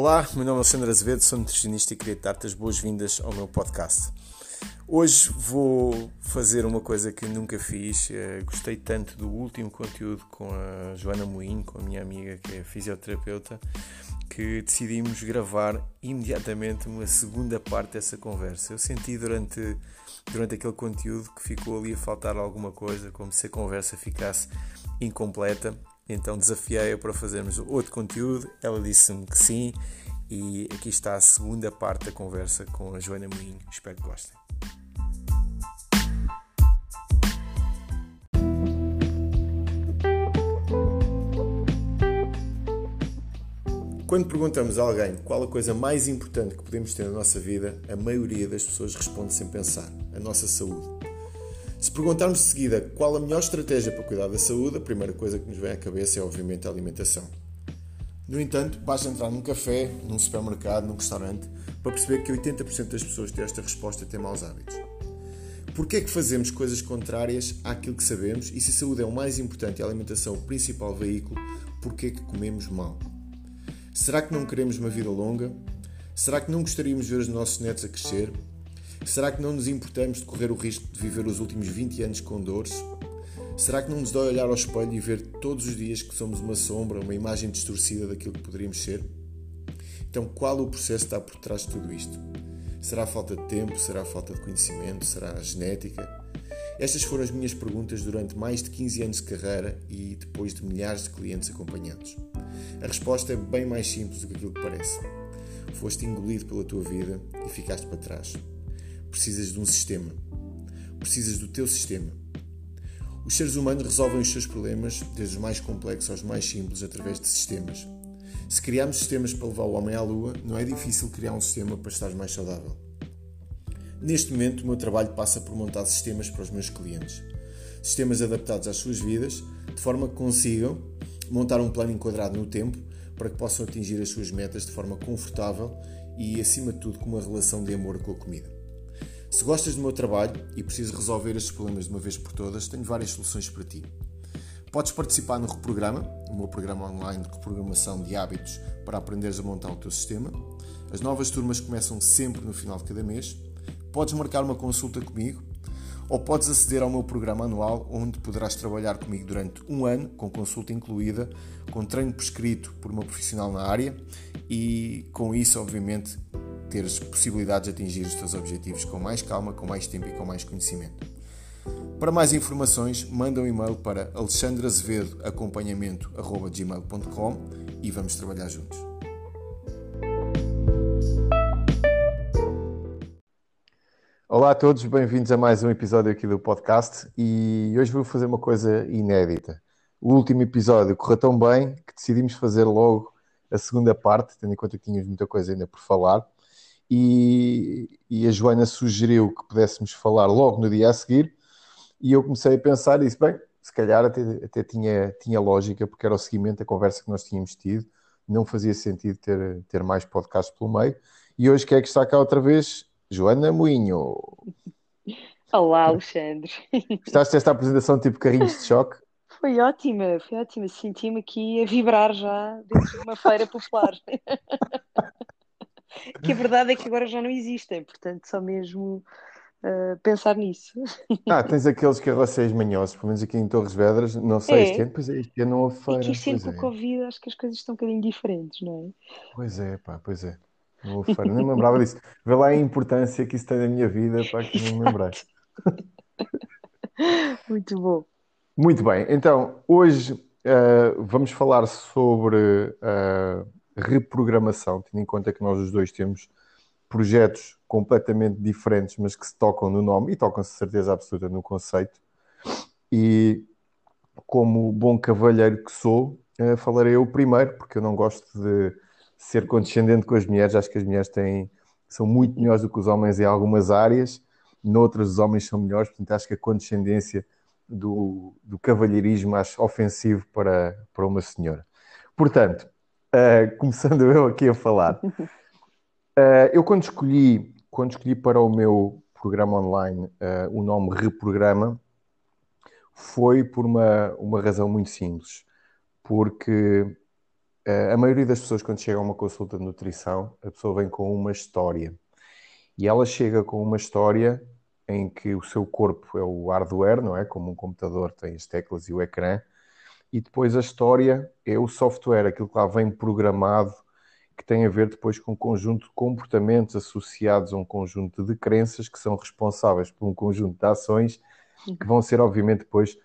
Olá, meu nome é Alexandre Azevedo, sou nutricionista e queria dar-te as boas-vindas ao meu podcast. Hoje vou fazer uma coisa que nunca fiz. Uh, gostei tanto do último conteúdo com a Joana Moinho, com a minha amiga que é fisioterapeuta, que decidimos gravar imediatamente uma segunda parte dessa conversa. Eu senti durante, durante aquele conteúdo que ficou ali a faltar alguma coisa, como se a conversa ficasse incompleta. Então desafiei-a para fazermos outro conteúdo. Ela disse-me que sim. E aqui está a segunda parte da conversa com a Joana Moinho. Espero que gostem. Quando perguntamos a alguém qual a coisa mais importante que podemos ter na nossa vida, a maioria das pessoas responde sem pensar: a nossa saúde. Se perguntarmos de seguida qual a melhor estratégia para cuidar da saúde, a primeira coisa que nos vem à cabeça é obviamente a alimentação. No entanto, basta entrar num café, num supermercado, num restaurante, para perceber que 80% das pessoas têm esta resposta têm maus hábitos. Porquê é que fazemos coisas contrárias àquilo que sabemos e se a saúde é o mais importante e a alimentação o principal veículo, porquê é que comemos mal? Será que não queremos uma vida longa? Será que não gostaríamos de ver os nossos netos a crescer? Será que não nos importamos de correr o risco de viver os últimos 20 anos com dores? Será que não nos dói olhar ao espelho e ver todos os dias que somos uma sombra, uma imagem distorcida daquilo que poderíamos ser? Então, qual o processo está por trás de tudo isto? Será a falta de tempo? Será a falta de conhecimento? Será a genética? Estas foram as minhas perguntas durante mais de 15 anos de carreira e depois de milhares de clientes acompanhados. A resposta é bem mais simples do que aquilo que parece. Foste engolido pela tua vida e ficaste para trás. Precisas de um sistema. Precisas do teu sistema. Os seres humanos resolvem os seus problemas, desde os mais complexos aos mais simples, através de sistemas. Se criarmos sistemas para levar o homem à lua, não é difícil criar um sistema para estar mais saudável. Neste momento, o meu trabalho passa por montar sistemas para os meus clientes. Sistemas adaptados às suas vidas, de forma que consigam montar um plano enquadrado no tempo para que possam atingir as suas metas de forma confortável e, acima de tudo, com uma relação de amor com a comida. Se gostas do meu trabalho e precisas resolver estes problemas de uma vez por todas, tenho várias soluções para ti. Podes participar no Reprograma, o meu programa online de reprogramação de hábitos para aprenderes a montar o teu sistema. As novas turmas começam sempre no final de cada mês podes marcar uma consulta comigo ou podes aceder ao meu programa anual, onde poderás trabalhar comigo durante um ano, com consulta incluída, com treino prescrito por uma profissional na área e, com isso, obviamente, teres possibilidades de atingir os teus objetivos com mais calma, com mais tempo e com mais conhecimento. Para mais informações, manda um e-mail para alexandrazevedoacompanhamento.gmail.com e vamos trabalhar juntos. Olá a todos, bem-vindos a mais um episódio aqui do podcast e hoje vou fazer uma coisa inédita. O último episódio correu tão bem que decidimos fazer logo a segunda parte, tendo em conta que tínhamos muita coisa ainda por falar. E, e a Joana sugeriu que pudéssemos falar logo no dia a seguir e eu comecei a pensar e disse, bem, se calhar até, até tinha, tinha lógica, porque era o seguimento da conversa que nós tínhamos tido, não fazia sentido ter, ter mais podcast pelo meio. E hoje quem é que está cá outra vez? Joana Moinho. Olá, Alexandre. Gostaste desta apresentação tipo carrinhos de choque? Foi ótima, foi ótima. Senti-me aqui a vibrar já dentro de uma feira popular. que a verdade é que agora já não existem, portanto, só mesmo uh, pensar nisso. Ah, tens aqueles carroceiros manhosos, pelo menos aqui em Torres Vedras, não sei, é. este ano, pois é, este ano não houve feira. E que isto com o é. Covid, acho que as coisas estão um bocadinho diferentes, não é? Pois é, pá, pois é. Não nem me lembrava disso. Vê lá a importância que isso tem na minha vida para que não me lembrei. Muito bom. Muito bem, então hoje uh, vamos falar sobre uh, reprogramação, tendo em conta que nós os dois temos projetos completamente diferentes, mas que se tocam no nome e tocam-se certeza absoluta no conceito. E como bom cavalheiro que sou, uh, falarei eu primeiro, porque eu não gosto de ser condescendente com as mulheres. Acho que as mulheres têm, são muito melhores do que os homens em algumas áreas, noutras os homens são melhores, portanto acho que a condescendência do, do cavalheirismo acho ofensivo para, para uma senhora. Portanto, uh, começando eu aqui a falar, uh, eu quando escolhi, quando escolhi para o meu programa online uh, o nome Reprograma, foi por uma, uma razão muito simples, porque a maioria das pessoas, quando chega a uma consulta de nutrição, a pessoa vem com uma história. E ela chega com uma história em que o seu corpo é o hardware, não é? Como um computador tem as teclas e o ecrã, e depois a história é o software, aquilo que lá vem programado, que tem a ver depois com um conjunto de comportamentos associados a um conjunto de crenças que são responsáveis por um conjunto de ações que vão ser, obviamente, depois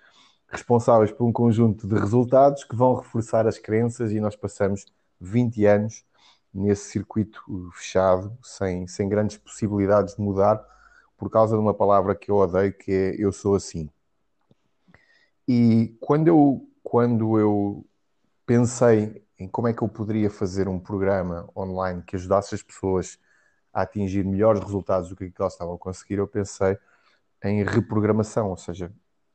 responsáveis por um conjunto de resultados que vão reforçar as crenças e nós passamos 20 anos nesse circuito fechado, sem, sem grandes possibilidades de mudar, por causa de uma palavra que eu odeio, que é eu sou assim. E quando eu, quando eu pensei em como é que eu poderia fazer um programa online que ajudasse as pessoas a atingir melhores resultados do que elas estavam a conseguir, eu pensei em reprogramação, ou seja,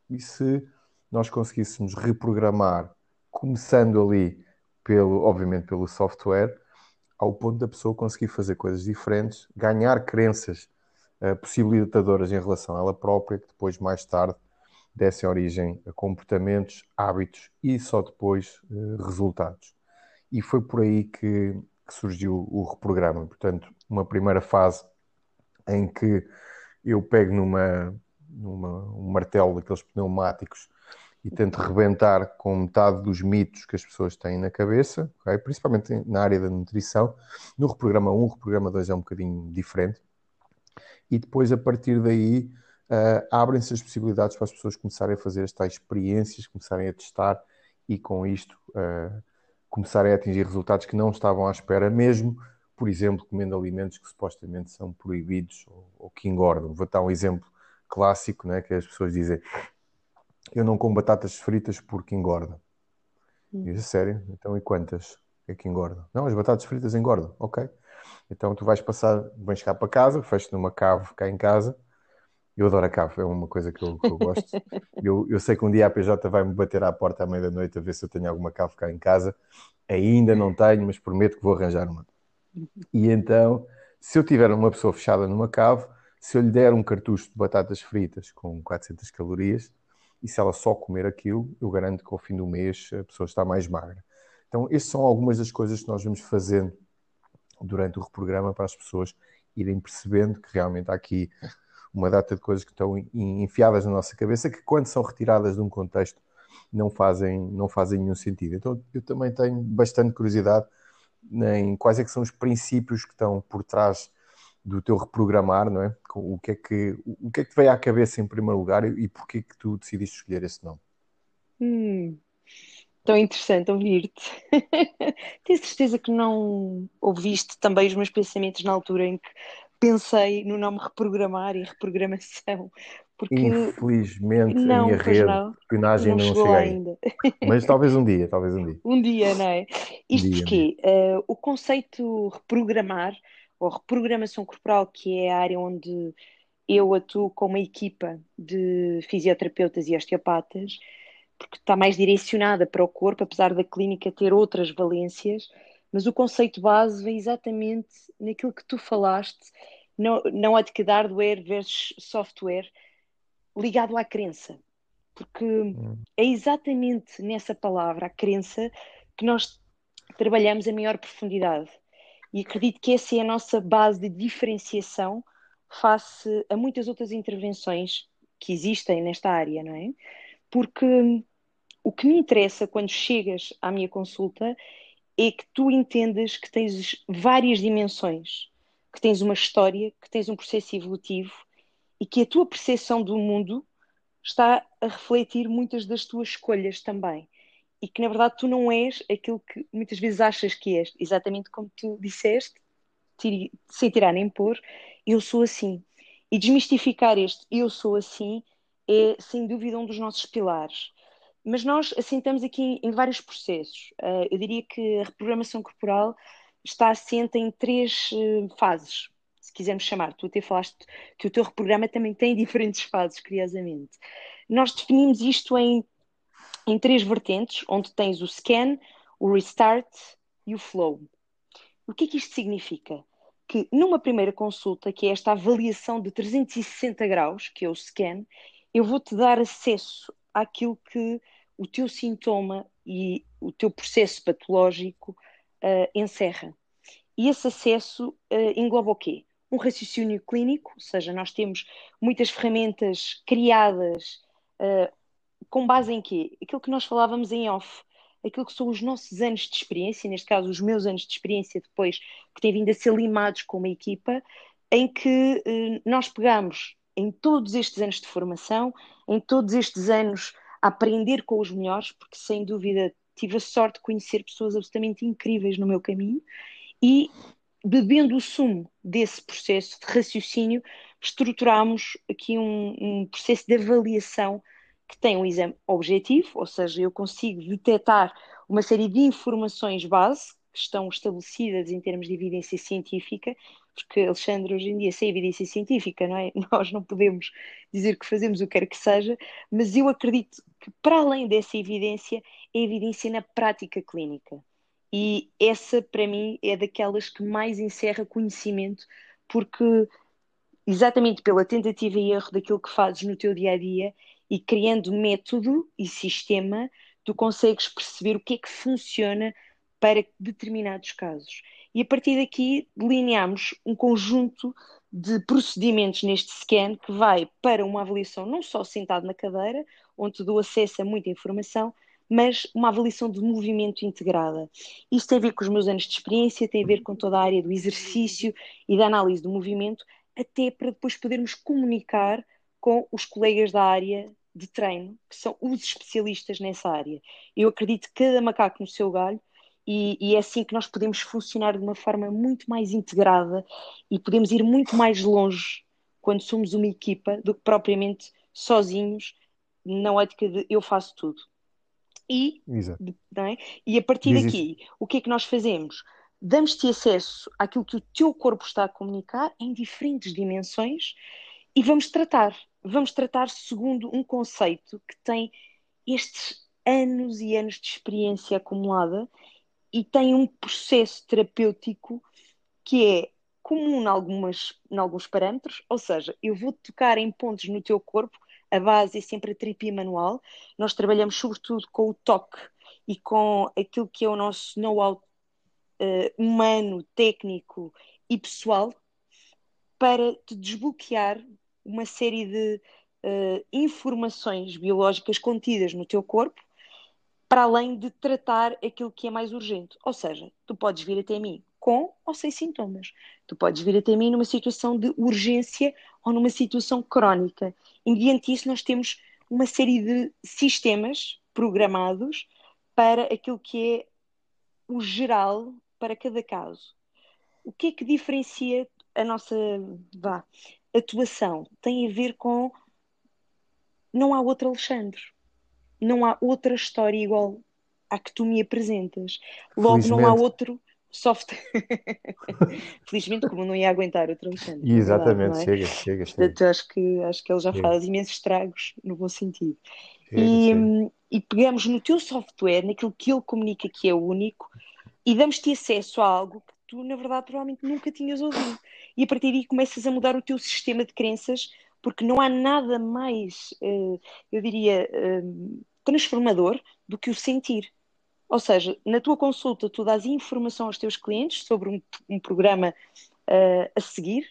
e se nós conseguíssemos reprogramar, começando ali, pelo, obviamente, pelo software, ao ponto da pessoa conseguir fazer coisas diferentes, ganhar crenças uh, possibilitadoras em relação a ela própria, que depois, mais tarde, dessem origem a comportamentos, hábitos e só depois uh, resultados. E foi por aí que, que surgiu o reprograma. Portanto, uma primeira fase em que eu pego numa, numa um martelo daqueles pneumáticos e tento rebentar com metade dos mitos que as pessoas têm na cabeça, okay? principalmente na área da nutrição. No reprograma 1, o reprograma 2 é um bocadinho diferente. E depois, a partir daí, uh, abrem-se as possibilidades para as pessoas começarem a fazer estas experiências, começarem a testar e, com isto, uh, começarem a atingir resultados que não estavam à espera, mesmo, por exemplo, comendo alimentos que supostamente são proibidos ou, ou que engordam. Vou dar um exemplo clássico, né, que as pessoas dizem eu não como batatas fritas porque engorda. Hum. E sério? Então e quantas é que engordam? Não, as batatas fritas engordam, ok. Então tu vais passar, vens cá para casa, fechas numa cave cá em casa. Eu adoro a cave, é uma coisa que eu, que eu gosto. eu, eu sei que um dia a PJ vai-me bater à porta à meia-da-noite a ver se eu tenho alguma cave cá em casa. Ainda não tenho, mas prometo que vou arranjar uma. E então, se eu tiver uma pessoa fechada numa cave, se eu lhe der um cartucho de batatas fritas com 400 calorias, e se ela só comer aquilo, eu garanto que ao fim do mês a pessoa está mais magra. Então, estas são algumas das coisas que nós vamos fazendo durante o reprograma para as pessoas irem percebendo que realmente há aqui uma data de coisas que estão enfiadas na nossa cabeça que quando são retiradas de um contexto não fazem, não fazem nenhum sentido. Então eu também tenho bastante curiosidade em quais é que são os princípios que estão por trás do teu reprogramar, não é? O que é que, o que, é que te veio à cabeça em primeiro lugar e, e porquê que tu decidiste escolher esse nome? Hum, tão interessante ouvir-te. Tenho certeza que não ouviste também os meus pensamentos na altura em que pensei no nome reprogramar e reprogramação. Porque Infelizmente não, a minha rede não, de espionagem não, não chegou ainda. Mas talvez um dia, talvez um dia. Um dia, não é? Isto dia, porque uh, o conceito reprogramar ou reprogramação corporal, que é a área onde eu atuo com uma equipa de fisioterapeutas e osteopatas, porque está mais direcionada para o corpo, apesar da clínica ter outras valências, mas o conceito base vem exatamente naquilo que tu falaste, não, não há de que hardware versus software, ligado à crença. Porque é exatamente nessa palavra, a crença, que nós trabalhamos a maior profundidade. E acredito que essa é a nossa base de diferenciação face a muitas outras intervenções que existem nesta área, não é? Porque o que me interessa quando chegas à minha consulta é que tu entendas que tens várias dimensões, que tens uma história, que tens um processo evolutivo e que a tua percepção do mundo está a refletir muitas das tuas escolhas também e que na verdade tu não és aquilo que muitas vezes achas que és, exatamente como tu disseste, sem tirar nem pôr, eu sou assim. E desmistificar este eu sou assim é sem dúvida um dos nossos pilares. Mas nós assentamos aqui em vários processos. Uh, eu diria que a reprogramação corporal está assenta em três uh, fases, se quisermos chamar. Tu até falaste que o teu reprograma também tem diferentes fases, curiosamente. Nós definimos isto em em três vertentes, onde tens o scan, o restart e o flow. O que é que isto significa? Que numa primeira consulta, que é esta avaliação de 360 graus, que é o scan, eu vou-te dar acesso àquilo que o teu sintoma e o teu processo patológico uh, encerra. E esse acesso uh, engloba o quê? Um raciocínio clínico, ou seja, nós temos muitas ferramentas criadas uh, com base em quê? Aquilo que nós falávamos em off, aquilo que são os nossos anos de experiência, neste caso os meus anos de experiência depois, que têm vindo a ser limados com uma equipa, em que nós pegamos em todos estes anos de formação, em todos estes anos a aprender com os melhores, porque sem dúvida tive a sorte de conhecer pessoas absolutamente incríveis no meu caminho e bebendo o sumo desse processo de raciocínio, estruturamos aqui um, um, processo de avaliação que tem um exame objetivo, ou seja, eu consigo detectar uma série de informações base que estão estabelecidas em termos de evidência científica porque Alexandre, hoje em dia, sem evidência científica, não é? Nós não podemos dizer que fazemos o que quer que seja, mas eu acredito que, para além dessa evidência, é evidência na prática clínica. E essa, para mim, é daquelas que mais encerra conhecimento, porque exatamente pela tentativa e erro daquilo que fazes no teu dia a dia e criando método e sistema, tu consegues perceber o que é que funciona para determinados casos e a partir daqui delineamos um conjunto de procedimentos neste scan que vai para uma avaliação não só sentado na cadeira, onde dou acesso a muita informação, mas uma avaliação de movimento integrada. Isso tem a ver com os meus anos de experiência, tem a ver com toda a área do exercício e da análise do movimento, até para depois podermos comunicar com os colegas da área de treino, que são os especialistas nessa área. Eu acredito que cada macaco no seu galho e, e, é assim que nós podemos funcionar de uma forma muito mais integrada e podemos ir muito mais longe quando somos uma equipa do que propriamente sozinhos na ótica de eu faço tudo. E, é? e a partir Diz daqui, isso. o que é que nós fazemos? Damos-te acesso àquilo que o teu corpo está a comunicar em diferentes dimensões e vamos tratar. Vamos tratar segundo um conceito que tem estes anos e anos de experiência acumulada e tem um processo terapêutico que é comum em, algumas, em alguns parâmetros, ou seja, eu vou tocar em pontos no teu corpo, a base é sempre a terapia manual, nós trabalhamos sobretudo com o toque e com aquilo que é o nosso know-how uh, humano, técnico e pessoal, para te desbloquear uma série de uh, informações biológicas contidas no teu corpo para além de tratar aquilo que é mais urgente. Ou seja, tu podes vir até mim com ou sem sintomas. Tu podes vir até mim numa situação de urgência ou numa situação crónica. E diante disso, nós temos uma série de sistemas programados para aquilo que é o geral para cada caso. O que é que diferencia a nossa vá, atuação? Tem a ver com não há outro Alexandre não há outra história igual à que tu me apresentas. Logo, Felizmente. não há outro soft. Felizmente, como não ia aguentar outro Alexandre. Exatamente, é? chega, chega, chega. Portanto, acho que, acho que ele já chega. faz imensos estragos no bom sentido. Chega, e, chega. e pegamos no teu software, naquilo que ele comunica que é único, e damos-te acesso a algo que tu, na verdade, provavelmente nunca tinhas ouvido. E a partir daí começas a mudar o teu sistema de crenças porque não há nada mais, uh, eu diria, uh, transformador do que o sentir. Ou seja, na tua consulta, tu dás informação aos teus clientes sobre um, um programa uh, a seguir,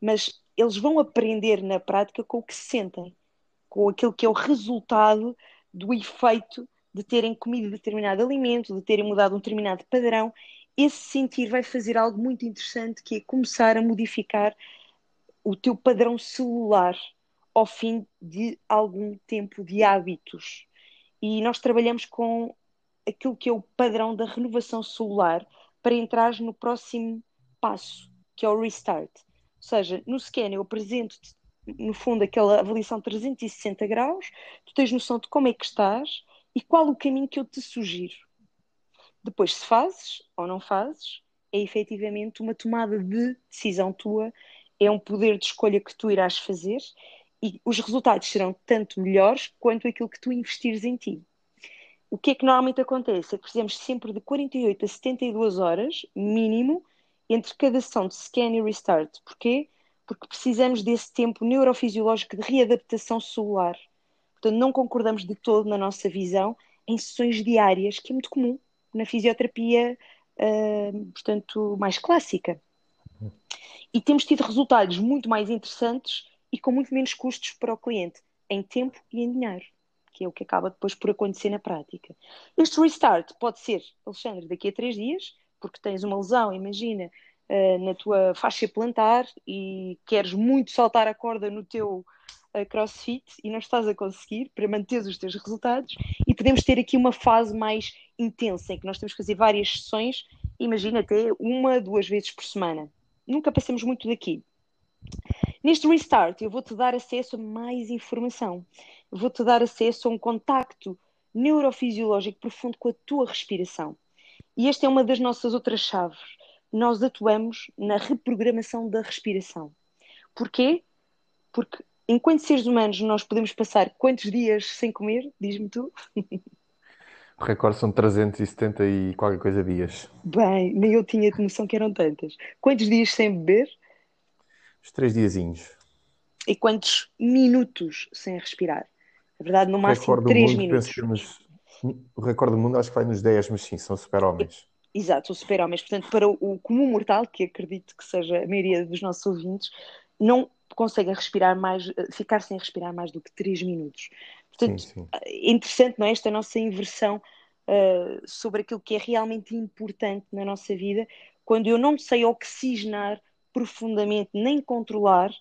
mas eles vão aprender na prática com o que sentem, com aquilo que é o resultado do efeito de terem comido determinado alimento, de terem mudado um determinado padrão. Esse sentir vai fazer algo muito interessante que é começar a modificar o teu padrão celular ao fim de algum tempo de hábitos. E nós trabalhamos com aquilo que é o padrão da renovação celular para entrar no próximo passo, que é o restart. Ou seja, no scan eu apresento-te, no fundo, aquela avaliação 360 graus, tu tens noção de como é que estás e qual o caminho que eu te sugiro. Depois, se fazes ou não fazes, é efetivamente uma tomada de decisão tua é um poder de escolha que tu irás fazer e os resultados serão tanto melhores quanto aquilo que tu investires em ti. O que é que normalmente acontece? É que precisamos sempre de 48 a 72 horas, mínimo, entre cada sessão de scan e restart. Porquê? Porque precisamos desse tempo neurofisiológico de readaptação celular. Portanto, não concordamos de todo na nossa visão em sessões diárias, que é muito comum na fisioterapia, uh, portanto, mais clássica. E temos tido resultados muito mais interessantes e com muito menos custos para o cliente, em tempo e em dinheiro, que é o que acaba depois por acontecer na prática. Este restart pode ser, Alexandre, daqui a três dias, porque tens uma lesão, imagina, uh, na tua faixa plantar e queres muito saltar a corda no teu crossfit e não estás a conseguir para manter os teus resultados e podemos ter aqui uma fase mais intensa em que nós temos que fazer várias sessões, imagina até uma, duas vezes por semana. Nunca passamos muito daqui. Neste restart, eu vou-te dar acesso a mais informação. Vou-te dar acesso a um contacto neurofisiológico profundo com a tua respiração. E esta é uma das nossas outras chaves nós atuamos na reprogramação da respiração. Porquê? Porque enquanto seres humanos nós podemos passar quantos dias sem comer? Diz-me tu. O recorde são 370 e qualquer coisa dias. Bem, nem eu tinha noção que eram tantas. Quantos dias sem beber? Os três diazinhos. E quantos minutos sem respirar? Na verdade, no máximo 3 minutos. o recorde do mundo acho que vai nos 10, mas sim, são super-homens. Exato, o super-homens. Portanto, para o comum mortal, que acredito que seja a maioria dos nossos ouvintes, não conseguem respirar mais, eh, ficar sem respirar mais do que 3 minutos. Portanto, sim, sim. é interessante, não é? Esta nossa inversão uh, sobre aquilo que é realmente importante na nossa vida, quando eu não sei oxigenar profundamente, nem controlar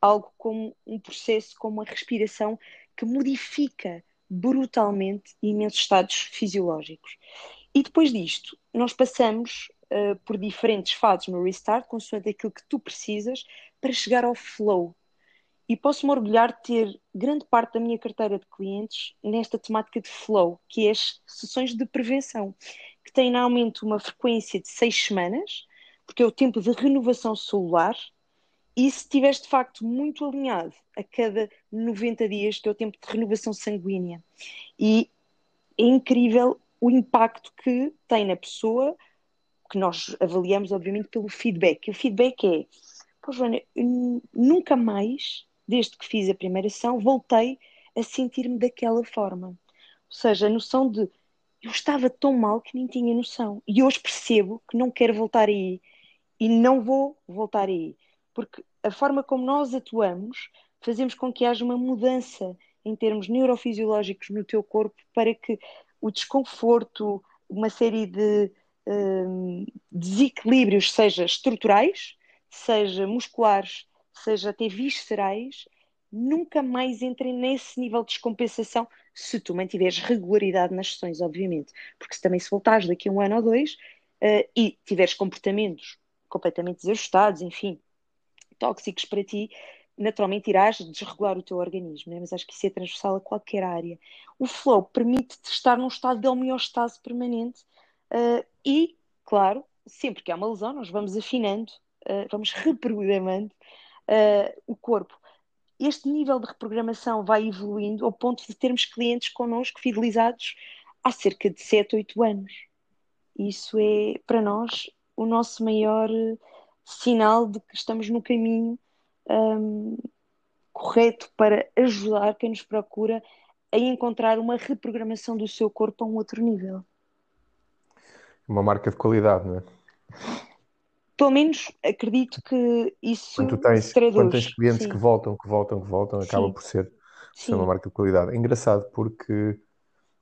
algo como um processo como a respiração que modifica brutalmente imensos estados fisiológicos. E depois disto, nós passamos uh, por diferentes fases no Restart, consoante aquilo que tu precisas, para chegar ao flow. E posso-me orgulhar de ter grande parte da minha carteira de clientes nesta temática de flow, que é as sessões de prevenção, que têm normalmente uma frequência de seis semanas, porque é o tempo de renovação celular, e se estiveres de facto muito alinhado a cada 90 dias, que é o tempo de renovação sanguínea. E é incrível o impacto que tem na pessoa, que nós avaliamos, obviamente, pelo feedback. E o feedback é: Joana, nunca mais, desde que fiz a primeira ação, voltei a sentir-me daquela forma. Ou seja, a noção de eu estava tão mal que nem tinha noção. E hoje percebo que não quero voltar aí. E não vou voltar aí. Porque a forma como nós atuamos fazemos com que haja uma mudança em termos neurofisiológicos no teu corpo para que o desconforto, uma série de um, desequilíbrios, seja estruturais, seja musculares, seja até viscerais, nunca mais entrem nesse nível de descompensação se tu mantiveres regularidade nas sessões, obviamente. Porque se também se voltares daqui a um ano ou dois uh, e tiveres comportamentos completamente desajustados, enfim, tóxicos para ti, naturalmente irás desregular o teu organismo, né? mas acho que isso é transversal a qualquer área. O flow permite-te estar num estado de homeostase permanente uh, e, claro, sempre que há uma lesão, nós vamos afinando, uh, vamos reprogramando uh, o corpo. Este nível de reprogramação vai evoluindo ao ponto de termos clientes connosco fidelizados há cerca de 7, 8 anos. Isso é, para nós, o nosso maior sinal de que estamos no caminho um, correto para ajudar quem nos procura a encontrar uma reprogramação do seu corpo a um outro nível. Uma marca de qualidade, não é? Pelo menos acredito que isso quando tens, traduz. Quando tens clientes Sim. que voltam, que voltam, que voltam, Sim. acaba por ser, ser uma marca de qualidade. É engraçado porque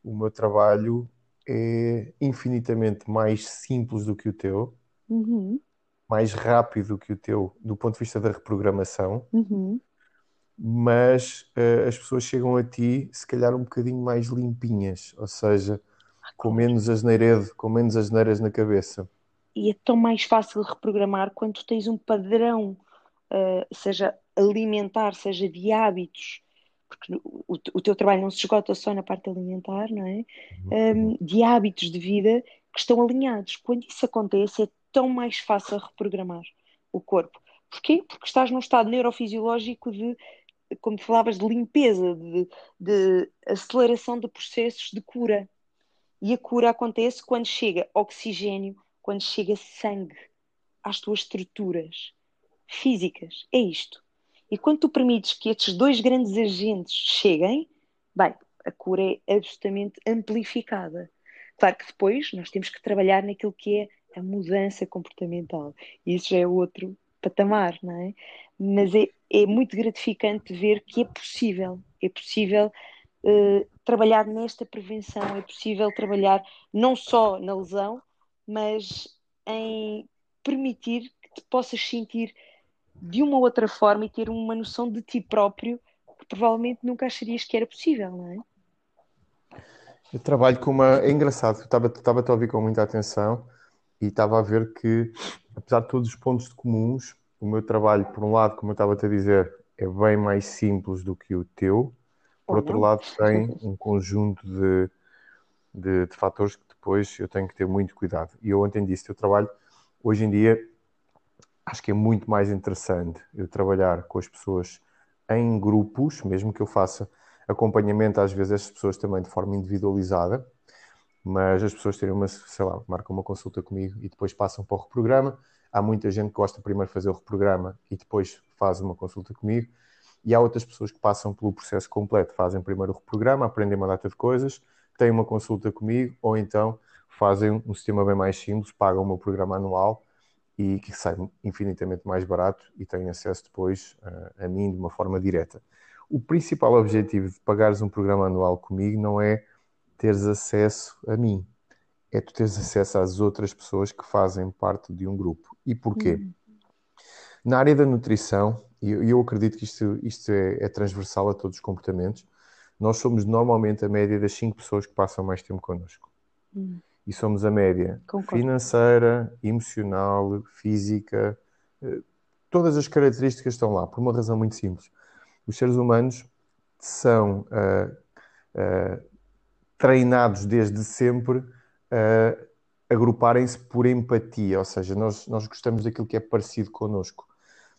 o meu trabalho é infinitamente mais simples do que o teu. Uhum mais rápido que o teu do ponto de vista da reprogramação, uhum. mas uh, as pessoas chegam a ti se calhar um bocadinho mais limpinhas, ou seja, com menos asneiredo, com menos asneiras na cabeça. E é tão mais fácil reprogramar quando tens um padrão, uh, seja alimentar, seja de hábitos, porque o, o, teu trabalho não se esgota só na parte alimentar, não é? Um, uhum. de hábitos de vida que estão alinhados. Quando isso acontece, é tão mais fácil reprogramar o corpo. Porquê? Porque estás num estado neurofisiológico de, como falavas, de limpeza, de, de aceleração de processos de cura. E a cura acontece quando chega oxigênio, quando chega sangue às tuas estruturas físicas. É isto. E quando tu permites que estes dois grandes agentes cheguem, bem, a cura é absolutamente amplificada. Claro que depois nós temos que trabalhar naquilo que é a mudança comportamental. Isso já é outro patamar, não é? Mas é, é muito gratificante ver que é possível, é possível uh, trabalhar nesta prevenção, é possível trabalhar não só na lesão, mas em permitir que te possas sentir de uma outra forma e ter uma noção de ti próprio que provavelmente nunca acharias que era possível, não é? Eu trabalho com uma. É engraçado, estava, estava a ouvir com muita atenção e estava a ver que, apesar de todos os pontos comuns, o meu trabalho, por um lado, como eu estava a dizer, é bem mais simples do que o teu, por outro lado, tem um conjunto de, de, de, fatores que depois eu tenho que ter muito cuidado. E eu ontem disse, eu trabalho, hoje em dia, acho que é muito mais interessante eu trabalhar com as pessoas em grupos, mesmo que eu faça acompanhamento às vezes estas pessoas também de forma individualizada, mas as pessoas terem uma, sei lá, marcam uma consulta comigo e depois passam para o reprograma. Há muita gente que gosta primeiro de fazer o reprograma e depois faz uma consulta comigo. E há outras pessoas que passam pelo processo completo, fazem primeiro o reprograma, aprendem uma data de coisas, têm uma consulta comigo, ou então fazem um sistema bem mais simples, pagam o meu programa anual e que sai infinitamente mais barato e têm acesso depois uh, a mim de uma forma direta. O principal objetivo de pagares um programa anual comigo não é teres acesso a mim, é tu teres acesso às outras pessoas que fazem parte de um grupo. E porquê? Uhum. Na área da nutrição, e eu, eu acredito que isto, isto é, é, transversal a todos os comportamentos, nós somos normalmente a média das cinco pessoas que passam mais tempo connosco. Uhum. E somos a média Concordo. financeira, emocional, física, eh, todas as características estão lá, por uma razão muito simples. Os seres humanos são uh, uh, treinados desde sempre a agruparem-se por empatia, ou seja, nós, nós gostamos daquilo que é parecido connosco.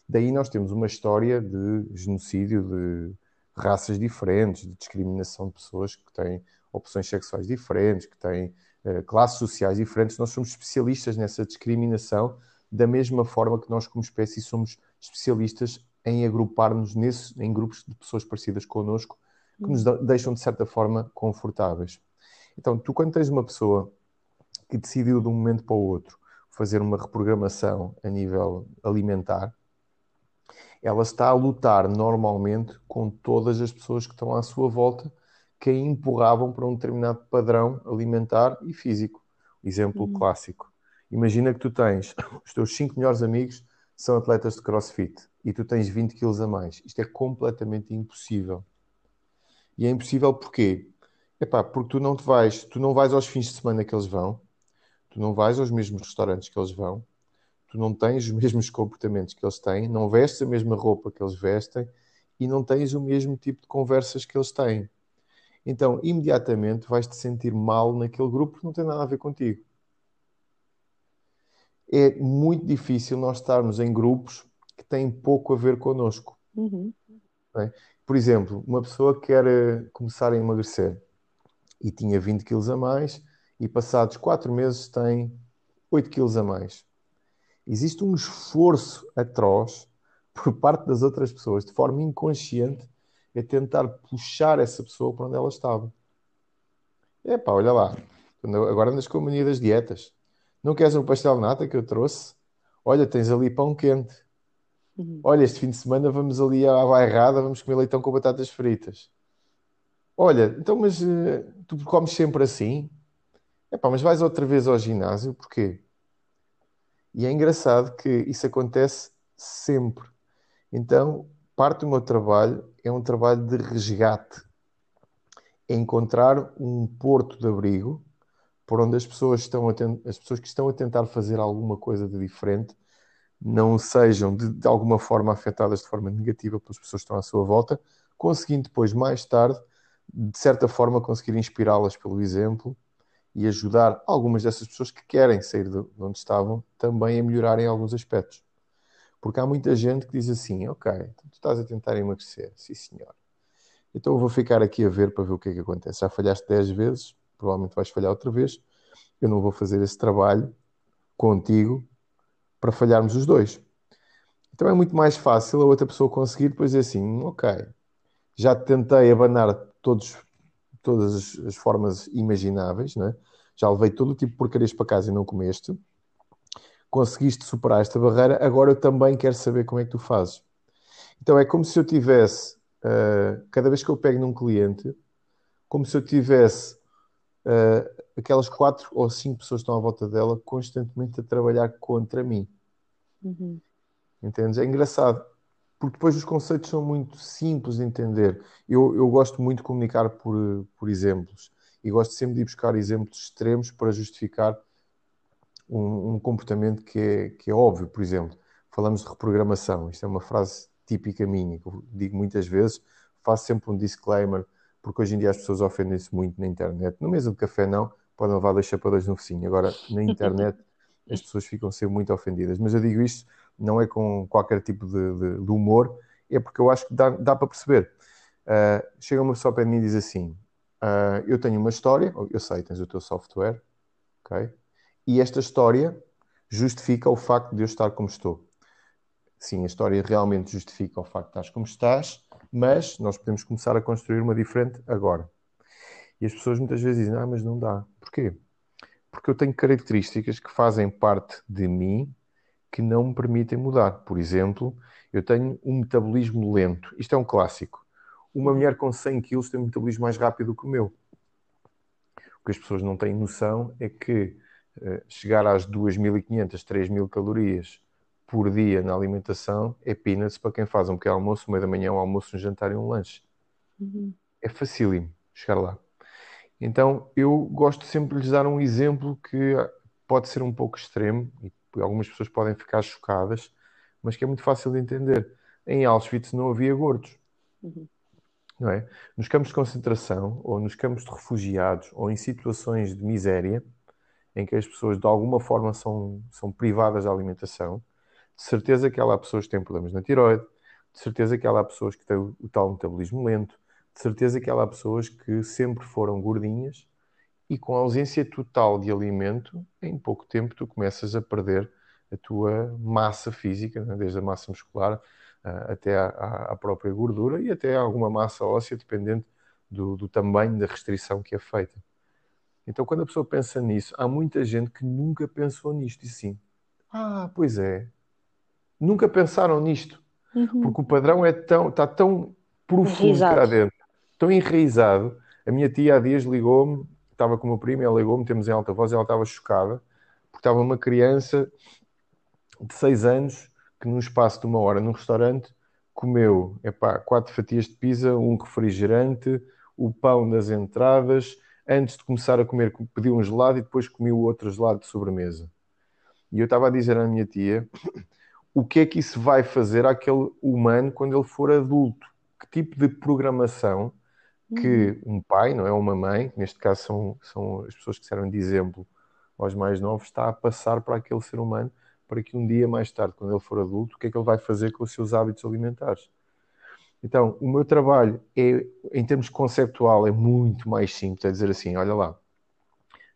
Daí nós temos uma história de genocídio de raças diferentes, de discriminação de pessoas que têm opções sexuais diferentes, que têm uh, classes sociais diferentes. Nós somos especialistas nessa discriminação, da mesma forma que nós, como espécie, somos especialistas em agrupar-nos em grupos de pessoas parecidas connosco, que nos deixam, de certa forma, confortáveis. Então, tu, quando tens uma pessoa que decidiu de um momento para o outro fazer uma reprogramação a nível alimentar, ela está a lutar normalmente com todas as pessoas que estão à sua volta que a empurravam para um determinado padrão alimentar e físico. Exemplo uhum. clássico. Imagina que tu tens os teus cinco melhores amigos são atletas de crossfit e tu tens 20 quilos a mais. Isto é completamente impossível. E é impossível porquê? Epá, porque tu não te vais, tu não vais aos fins de semana que eles vão, tu não vais aos mesmos restaurantes que eles vão, tu não tens os mesmos comportamentos que eles têm, não vestes a mesma roupa que eles vestem e não tens o mesmo tipo de conversas que eles têm. Então, imediatamente vais te sentir mal naquele grupo que não tem nada a ver contigo. É muito difícil nós estarmos em grupos que têm pouco a ver connosco. Uhum. É? Por exemplo, uma pessoa que quer eh, começar a emagrecer e tinha 20 quilos a mais e passados 4 meses tem 8 quilos a mais. Existe um esforço atroz por parte das outras pessoas, de forma inconsciente, a tentar puxar essa pessoa para onde ela estava. Epá, olha lá, agora andas com a mania das dietas. Não queres um pastel de nata que eu trouxe? Olha, tens ali pão quente. Uhum. Olha, este fim de semana vamos ali à bairrada, vamos comer leitão com batatas fritas. Olha, então, mas uh, tu comes sempre assim? Epá, mas vais outra vez ao ginásio, porquê? E é engraçado que isso acontece sempre. Então, parte do meu trabalho é um trabalho de resgate. É encontrar um porto de abrigo por onde as pessoas, estão as pessoas que estão a tentar fazer alguma coisa de diferente não sejam de, de, alguma forma afetadas de forma negativa pelas pessoas que estão à sua volta, conseguindo depois, mais tarde, de certa forma, conseguir inspirá-las pelo exemplo e ajudar algumas dessas pessoas que querem sair de onde estavam também a melhorarem alguns aspectos. Porque há muita gente que diz assim: Ok, então tu estás a tentar emagrecer, sim senhor. Então eu vou ficar aqui a ver para ver o que é que acontece. Já falhaste 10 vezes, provavelmente vais falhar outra vez. Eu não vou fazer esse trabalho contigo para falharmos os dois. Então é muito mais fácil a outra pessoa conseguir depois dizer assim, ok, já tentei abanar todos, todas as, as formas imagináveis, né? já levei todo o tipo de porcarias para casa e não comeste, conseguiste superar esta barreira, agora eu também quero saber como é que tu fazes. Então é como se eu tivesse, uh, cada vez que eu pego num cliente, como se eu tivesse uh, aquelas quatro ou cinco pessoas que estão à volta dela constantemente a trabalhar contra mim. Uhum. Entendes? É engraçado, porque depois os conceitos são muito simples de entender. Eu, eu gosto muito de comunicar por, por exemplos e gosto sempre de ir buscar exemplos extremos para justificar um, um comportamento que é, que é óbvio. Por exemplo, falamos de reprogramação. Isto é uma frase típica minha, que eu digo muitas vezes, faço sempre um disclaimer, porque hoje em dia as pessoas ofendem-se muito na internet. No mesa de café não, podem levar dois chapadões no focinho. Agora, na internet, as pessoas ficam sempre muito ofendidas. Mas eu digo isto, não é com qualquer tipo de, de, de humor, é porque eu acho que dá, dá para perceber. Uh, chega uma pessoa para mim e diz assim: uh, Eu tenho uma história, eu sei, tens o teu software, ok? E esta história justifica o facto de eu estar como estou. Sim, a história realmente justifica o facto de estás como estás, mas nós podemos começar a construir uma diferente agora. E as pessoas muitas vezes dizem, ah, mas não dá. Porquê? Porque eu tenho características que fazem parte de mim que não me permitem mudar. Por exemplo, eu tenho um metabolismo lento. Isto é um clássico. Uma mulher com 100 quilos tem um metabolismo mais rápido que o meu. O que as pessoas não têm noção é que uh, chegar às 2.500, 3.000 calorias por dia na alimentação é peanuts para quem faz um pequeno almoço, meio da manhã, um almoço, um jantar e um lanche. Uhum. É facílimo chegar lá. Então, eu gosto sempre de lhes dar um exemplo que pode ser um pouco extremo e algumas pessoas podem ficar chocadas, mas que é muito fácil de entender. Em Auschwitz não havia gordos. Uhum. Não é? Nos campos de concentração, ou nos campos de refugiados, ou em situações de miséria, em que as pessoas de alguma forma são, são privadas da alimentação, de certeza que há pessoas que têm problemas na tiroide, de certeza que há pessoas que têm o, o tal metabolismo lento, de certeza que há pessoas que sempre foram gordinhas e com a ausência total de alimento, em pouco tempo tu começas a perder a tua massa física, né? desde a massa muscular uh, até à, própria gordura e até alguma massa óssea, dependendo do, do tamanho da restrição que é feita. Então, quando a pessoa pensa nisso, há muita gente que nunca pensou nisto e sim. Ah, pois é. Nunca pensaram nisto. Uhum. Porque o padrão é tão, está tão profundo cá dentro tão enraizado. A minha tia há dias ligou-me, estava com o meu primo, ela ligou-me, temos em alta voz, ela estava chocada, porque estava uma criança de 6 anos que num espaço de uma hora num restaurante comeu epá, quatro fatias de pizza, um refrigerante, o pão das entradas, antes de começar a comer pediu um gelado e depois comeu outro gelado de sobremesa. E eu estava a dizer à minha tia o que é que isso vai fazer àquele humano quando ele for adulto? Que tipo de programação que uhum. um pai, não é uma mãe, neste caso são, são as pessoas que servem de exemplo aos mais novos, está a passar para aquele ser humano para que um dia mais tarde, quando ele for adulto, o que é que ele vai fazer com os seus hábitos alimentares. Então, o meu trabalho é, em termos conceptual, é muito mais simples, é dizer assim, olha lá,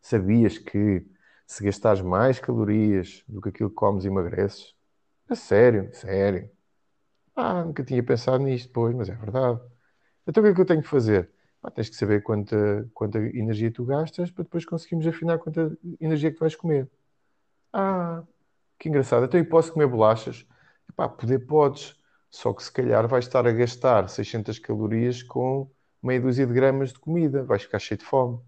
sabias que se gastares mais calorias do que aquilo que comes emagreces? A sério, sério. Ah, nunca tinha pensado nisto, pois, mas é verdade. Então o que é que eu tenho que fazer? Ah, tens que saber quanta, quanta energia tu gastas para depois conseguirmos afinar quanta energia que vais comer. Ah, que engraçado. Então eu posso comer bolachas? Epá, poder podes, só que se calhar vais estar a gastar 600 calorias com meia dúzia de gramas de comida, vais ficar cheio de fome.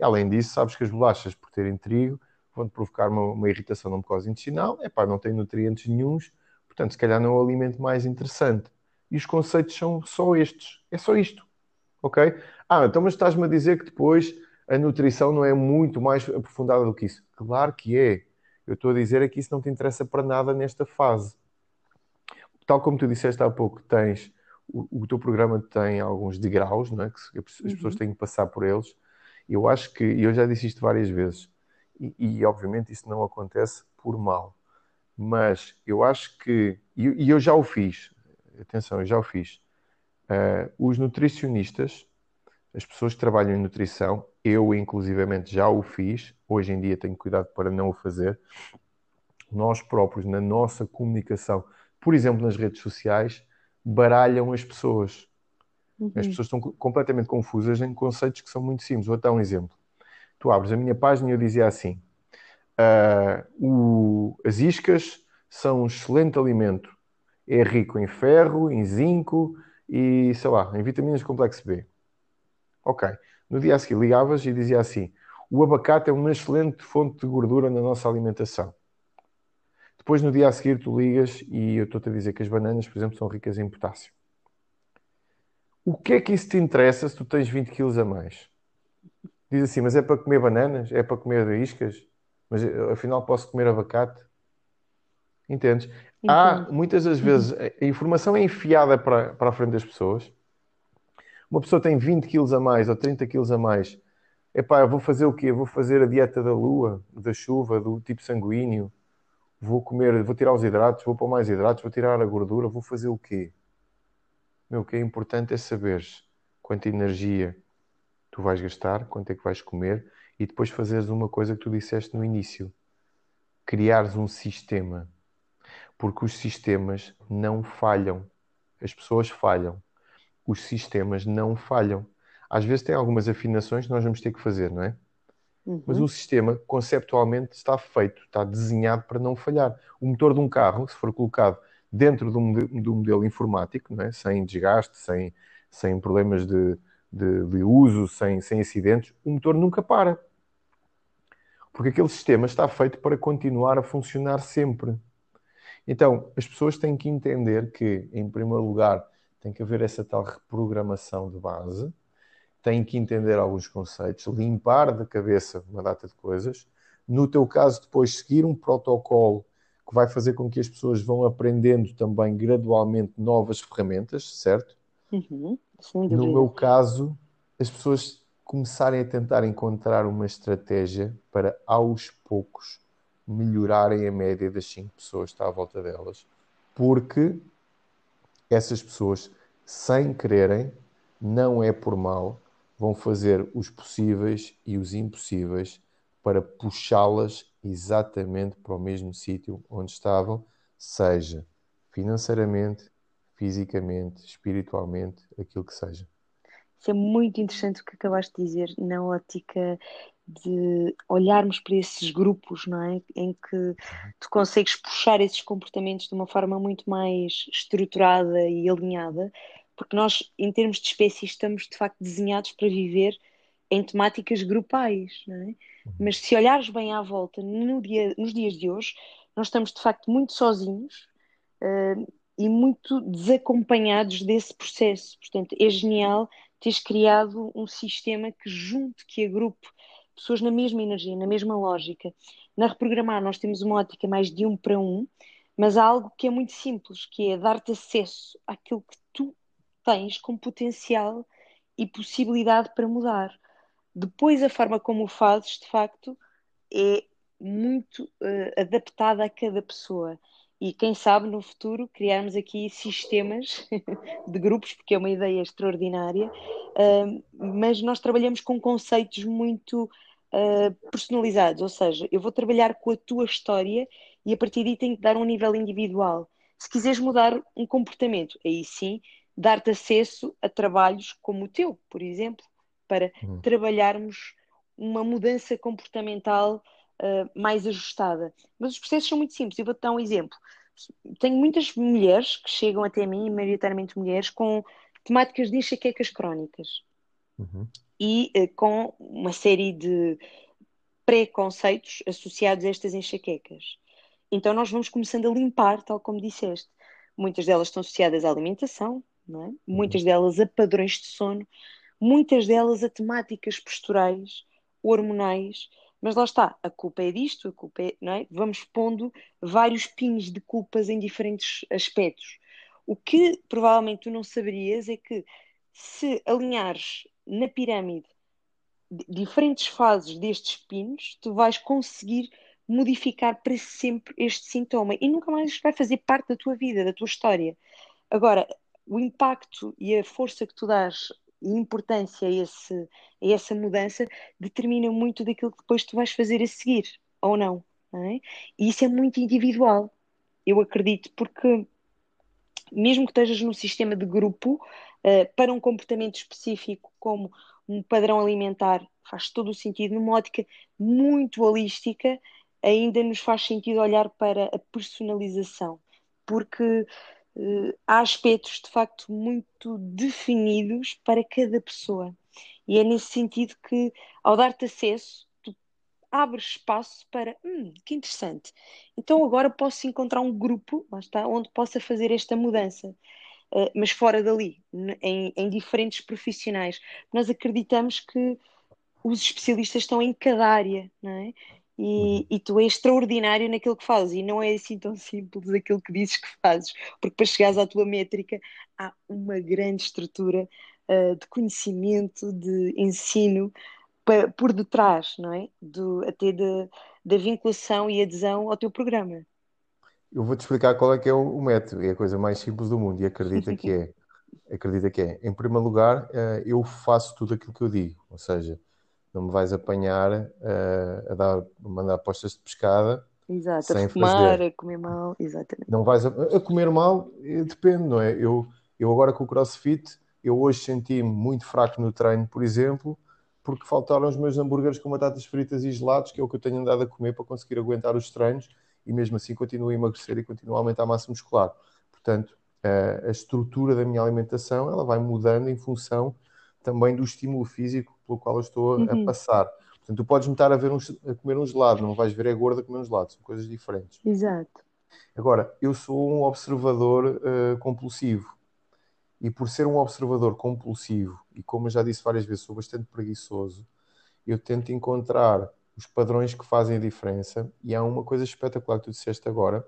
E além disso, sabes que as bolachas, por terem trigo, vão-te provocar uma, uma, irritação na mucosa intestinal, epá, não tem nutrientes nenhums, portanto, se calhar não é o alimento mais interessante e os conceitos são só estes. É só isto. Ok? Ah, então, mas estás-me a dizer que depois a nutrição não é muito mais aprofundada do que isso. Claro que é. Eu estou a dizer é que isso não te interessa para nada nesta fase. Tal como tu disseste há pouco, tens o, o teu programa tem alguns degraus, não é? que as pessoas uhum. têm que passar por eles. Eu acho que, e eu já disse isto várias vezes, e, e obviamente isso não acontece por mal, mas eu acho que, e, e eu já o fiz, atenção, eu já o fiz. Uh, os nutricionistas, as pessoas que trabalham em nutrição, eu inclusivamente já o fiz, hoje em dia tenho cuidado para não o fazer. Nós próprios, na nossa comunicação, por exemplo, nas redes sociais, baralham as pessoas. Uhum. As pessoas estão completamente confusas em conceitos que são muito simples. Vou dar um exemplo. Tu abres a minha página e eu dizia assim: uh, o, as iscas são um excelente alimento. É rico em ferro, em zinco e, sei lá, em vitaminas complexo B. Ok. No dia a seguir ligavas e dizia assim: o abacate é uma excelente fonte de gordura na nossa alimentação. Depois, no dia a seguir, tu ligas e eu estou-te a dizer que as bananas, por exemplo, são ricas em potássio. O que é que isso te interessa se tu tens 20 quilos a mais? Diz assim, mas é para comer bananas? É para comer iscas? Mas afinal posso comer abacate? Entendes? Há, muitas das vezes, a informação é enfiada para, para a frente das pessoas. Uma pessoa tem 20 quilos a mais ou 30 quilos a mais. Epá, eu vou fazer o quê? Vou fazer a dieta da lua, da chuva, do tipo sanguíneo. Vou comer, vou tirar os hidratos, vou pôr mais hidratos, vou tirar a gordura, vou fazer o quê? Meu, o que é importante é saberes quanta energia tu vais gastar, quanto é que vais comer e depois fazeres uma coisa que tu disseste no início. Criares um sistema. Porque os sistemas não falham. As pessoas falham. Os sistemas não falham. Às vezes tem algumas afinações que nós vamos ter que fazer, não é? Uhum. Mas o sistema, conceptualmente, está feito, está desenhado para não falhar. O motor de um carro, se for colocado dentro do, do modelo informático, é? sem desgaste, sem, sem problemas de, de, de, uso, sem, sem acidentes, o motor nunca para. Porque aquele sistema está feito para continuar a funcionar sempre. Então, as pessoas têm que entender que, em primeiro lugar, tem que haver essa tal reprogramação de base, têm que entender alguns conceitos, limpar da cabeça uma data de coisas. No teu caso, depois seguir um protocolo que vai fazer com que as pessoas vão aprendendo também gradualmente novas ferramentas, certo? Uhum, no meu caso, as pessoas começarem a tentar encontrar uma estratégia para aos poucos melhorarem a média das 5 pessoas que está à volta delas, porque essas pessoas, sem quererem, não é por mal, vão fazer os possíveis e os impossíveis para puxá-las exatamente para o mesmo sítio onde estavam, seja financeiramente, fisicamente, espiritualmente, aquilo que seja. Isso é muito interessante o que acabaste de dizer, na ótica de olharmos para esses grupos, não é? Em que tu consegues puxar esses comportamentos de uma forma muito mais estruturada e alinhada, porque nós, em termos de espécie, estamos de facto desenhados para viver em temáticas grupais, não é? Uhum. Mas se olhares bem à volta, no dia, nos dias de hoje, nós estamos de facto muito sozinhos uh, e muito desacompanhados desse processo. Portanto, é genial teres criado um sistema que junte, que agrupe pessoas na mesma energia, na mesma lógica. Na reprogramar, nós temos uma ótica mais de um para um, mas há algo que é muito simples, que é dar-te acesso àquilo que tu tens com potencial e possibilidade para mudar. Depois, a forma como o fazes, de facto, é muito uh, adaptada a cada pessoa. E quem sabe no futuro criarmos aqui sistemas de grupos, porque é uma ideia extraordinária, uh, mas nós trabalhamos com conceitos muito uh, personalizados, ou seja, eu vou trabalhar com a tua história e a partir daí tenho que dar um nível individual. Se quiseres mudar um comportamento, aí sim, dar-te acesso a trabalhos como o teu, por exemplo, para uhum. trabalharmos uma mudança comportamental uh, mais ajustada. Mas os processos são muito simples. Eu vou-te dar um exemplo. Tenho muitas mulheres que chegam até mim, maioritariamente mulheres, com temáticas de enxaquecas crónicas. Uhum. E uh, com uma série de preconceitos associados a estas enxaquecas. Então nós vamos começando a limpar, tal como disseste. Muitas delas estão associadas à alimentação, é? uhum. muitas delas a padrões de sono, muitas delas a temáticas posturais, hormonais, mas lá está, a culpa é disto, a culpa é, não é? Vamos pondo vários pins de culpas em diferentes aspectos. O que provavelmente tu não saberias é que se alinhares na pirâmide diferentes fases destes pinos, tu vais conseguir modificar para sempre este sintoma e nunca mais vai fazer parte da tua vida, da tua história. Agora, o impacto e a força que tu dás e importância a, esse, a essa mudança determina muito daquilo que depois tu vais fazer a seguir, ou não. não é? E isso é muito individual, eu acredito, porque mesmo que estejas num sistema de grupo, uh, para um comportamento específico, como um padrão alimentar, faz todo o sentido. Numa ótica muito holística, ainda nos faz sentido olhar para a personalização, porque uh, há aspectos de facto muito definidos para cada pessoa. E é nesse sentido que, ao dar-te acesso, tu abres espaço para, hum, que interessante. Então agora posso encontrar um grupo, lá está, onde possa fazer esta mudança. Uh, mas fora dali, em, em diferentes profissionais. Nós acreditamos que os especialistas estão em cada área, não é? E, uhum. e, tu és extraordinário naquilo que fazes e não é assim tão simples aquilo que dizes que fazes, porque para chegares à tua métrica há uma grande estrutura uh, de conhecimento, de ensino pa, por detrás, não é? Do, até da vinculação e adesão ao teu programa. Eu vou-te explicar qual é que é o, o, método, é a coisa mais simples do mundo e acredita que é. acredita que é. Em primeiro lugar, uh, eu faço tudo aquilo que eu digo, ou seja, não me vais apanhar uh, a, dar, a mandar apostas de pescada. Exato, sem a fumar, fazer. a comer mal, exatamente. Não vais a, a, comer mal, eh, depende, não é? Eu, eu agora com o CrossFit, eu hoje senti-me muito fraco no treino, por exemplo, porque faltaram os meus hambúrgueres com batatas fritas e gelados, que é o que eu tenho andado a comer para conseguir aguentar os treinos, e mesmo assim continuo a emagrecer e continuo a aumentar a massa muscular. Portanto, a, estrutura da minha alimentação, ela vai mudando em função também do estímulo físico pelo qual eu estou uhum. a passar. Portanto, tu podes me estar a, ver um, a comer um gelado, não vais ver a gorda comer um gelado, são coisas diferentes. Exato. Agora, eu sou um observador uh, compulsivo. E por ser um observador compulsivo, e como eu já disse várias vezes, sou bastante preguiçoso, eu tento encontrar os padrões que fazem a diferença. E há uma coisa espetacular que tu disseste agora,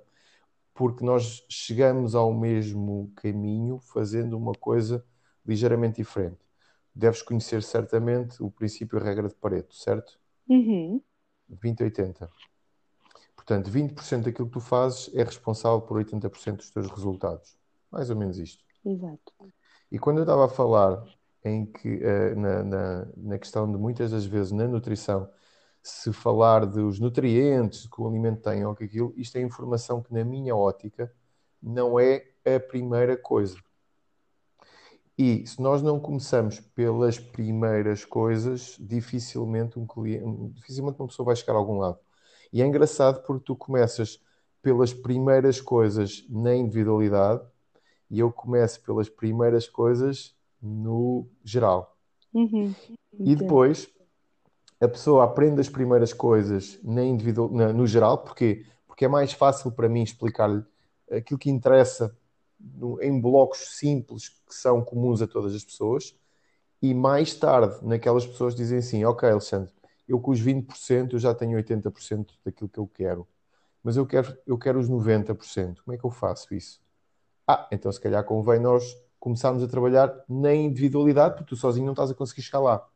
porque nós chegamos ao mesmo caminho fazendo uma coisa ligeiramente diferente deves conhecer certamente o princípio e a regra de Pareto, certo? Uhum. 20-80. Portanto, 20% daquilo que tu fazes é responsável por 80% dos teus resultados. Mais ou menos isto. Exato. E quando eu estava a falar em que, uh, na, na, na, questão de muitas das vezes na nutrição, se falar dos nutrientes que o alimento tem ou que aquilo, isto é informação que, na minha ótica, não é a primeira coisa. E se nós não começamos pelas primeiras coisas, dificilmente um cliente, dificilmente uma pessoa vai chegar a algum lado. E é engraçado porque tu começas pelas primeiras coisas na individualidade e eu começo pelas primeiras coisas no geral. Uhum. E depois a pessoa aprende as primeiras coisas na individual, na, no geral, porque porque é mais fácil para mim explicar-lhe aquilo que interessa no, em blocos simples que são comuns a todas as pessoas, e mais tarde, naquelas pessoas dizem assim: Ok, Alexandre, eu com os 20% eu já tenho 80% daquilo que eu quero, mas eu quero, eu quero os 90%. Como é que eu faço isso? Ah, então se calhar convém nós começarmos a trabalhar na individualidade, porque tu sozinho não estás a conseguir chegar lá.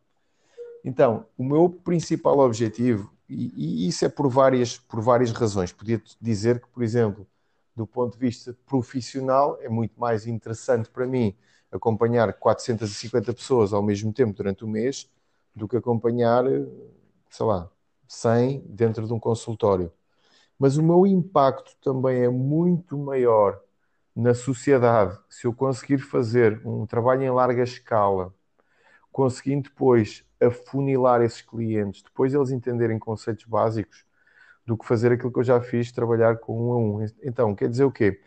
Então, o meu principal objetivo, e, e isso é por várias, por várias razões, podia dizer que, por exemplo, do ponto de vista profissional, é muito mais interessante para mim acompanhar 450 pessoas ao mesmo tempo durante o mês do que acompanhar, sei lá, 100 dentro de um consultório. Mas o meu impacto também é muito maior na sociedade se eu conseguir fazer um trabalho em larga escala, conseguindo depois afunilar esses clientes, depois eles entenderem conceitos básicos, do que fazer aquilo que eu já fiz, trabalhar com um a um. Então, quer dizer o quê?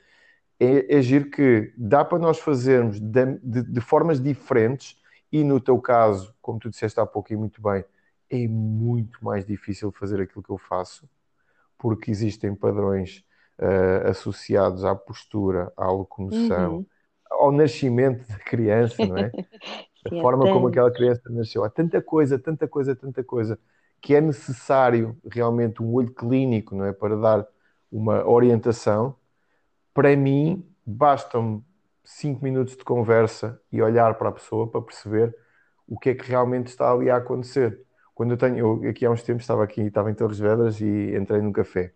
É, é giro que dá para nós fazermos de, de, de, formas diferentes e no teu caso, como tu disseste há pouco e muito bem, é muito mais difícil fazer aquilo que eu faço, porque existem padrões uh, associados à postura, à locomoção, uhum. ao nascimento da criança, não é? a forma como aquela criança nasceu. Há tanta coisa, tanta coisa, tanta coisa que é necessário realmente um olho clínico não é, para dar uma orientação, para mim bastam-me cinco minutos de conversa e olhar para a pessoa para perceber o que é que realmente está ali a acontecer. Quando eu tenho, eu aqui há uns tempos estava aqui, estava em Torres Vedras e entrei num café.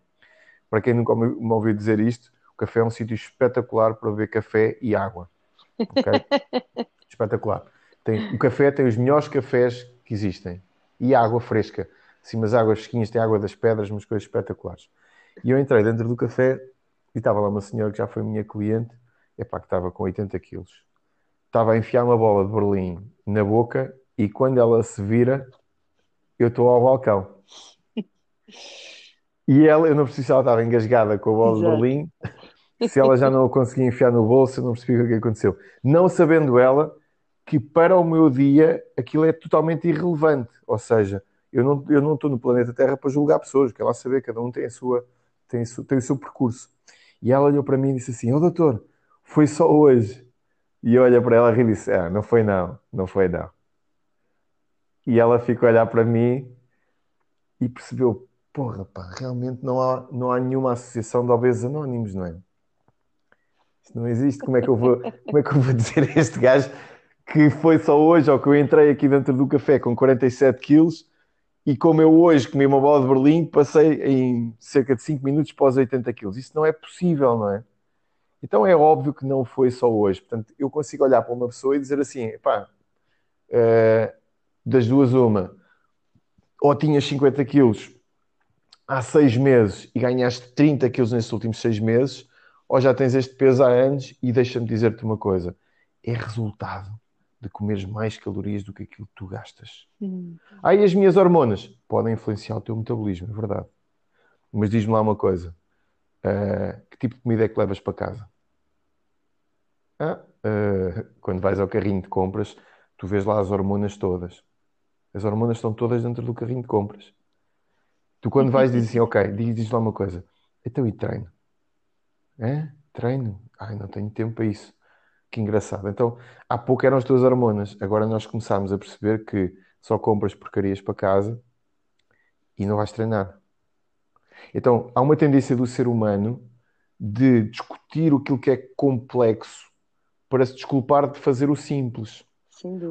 Para quem nunca me ouviu dizer isto, o café é um sítio espetacular para beber café e água. Okay? espetacular. Tem, o café tem os melhores cafés que existem e água fresca. Assim, umas águas fresquinhas, tem água das pedras, umas coisas espetaculares. E eu entrei dentro do café e estava lá uma senhora que já foi minha cliente, epá, que estava com 80 quilos. estava a enfiar uma bola de Berlim na boca e quando ela se vira, eu estou ao balcão. E ela, eu não percebi se ela estava engasgada com a bola Exato. de Berlim, se ela já não a conseguia enfiar no bolso, eu não percebi o que aconteceu. Não sabendo ela que para o meu dia aquilo é totalmente irrelevante. Ou seja, eu não, eu não estou no planeta Terra para julgar pessoas, que ela saber, cada um tem, a sua, tem, a tem o seu percurso. E ela olhou para mim e disse assim: Ó oh, doutor, foi só hoje. E eu olhei para ela e disse: Ah, não foi não, não foi não. E ela ficou a olhar para mim e percebeu: Porra, pá, realmente não há, não há nenhuma associação de obesos anónimos, não é? Isso não existe. Como é que eu vou, como é que eu vou dizer a este gajo que foi só hoje ou que eu entrei aqui dentro do café com 47 quilos e como eu hoje comi uma bola de Berlim, passei em cerca de 5 minutos para os 80 quilos. Isso não é possível, não é? Então é óbvio que não foi só hoje. Portanto, eu consigo olhar para uma pessoa e dizer assim: pá, uh, das duas, uma, ou tinhas 50 quilos há 6 meses e ganhaste 30 quilos nesses últimos 6 meses, ou já tens este peso há anos e deixa-me dizer-te uma coisa: é resultado de comeres mais calorias do que aquilo que tu gastas. Hum. Aí as minhas hormonas podem influenciar o teu metabolismo, é verdade. Mas diz-me lá uma coisa: uh, que tipo de comida é que levas para casa? Ah, uh, quando vais ao carrinho de compras, tu vês lá as hormonas todas. As hormonas estão todas dentro do carrinho de compras. Tu, quando vais, dizes assim: Ok, diz, diz lá uma coisa. Então, e treino? É? Treino? Ai, não tenho tempo para isso. Que engraçado. Então, há pouco eram as tuas hormonas. Agora nós começámos a perceber que só compras porcarias para casa e não vais treinar. Então, há uma tendência do ser humano de discutir aquilo que é complexo para se desculpar de fazer o simples.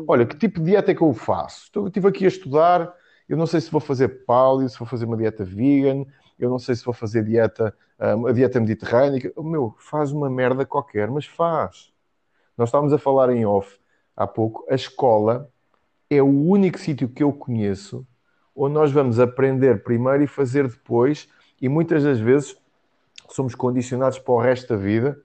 Olha, que tipo de dieta é que eu faço? eu estive aqui a estudar, eu não sei se vou fazer paleo, se vou fazer uma dieta vegan, eu não sei se vou fazer dieta, uma dieta mediterrânea. Meu, faz uma merda qualquer, mas faz. Nós estávamos a falar em off há pouco, a escola é o único sítio que eu conheço onde nós vamos aprender primeiro e fazer depois, e muitas das vezes somos condicionados para o resto da vida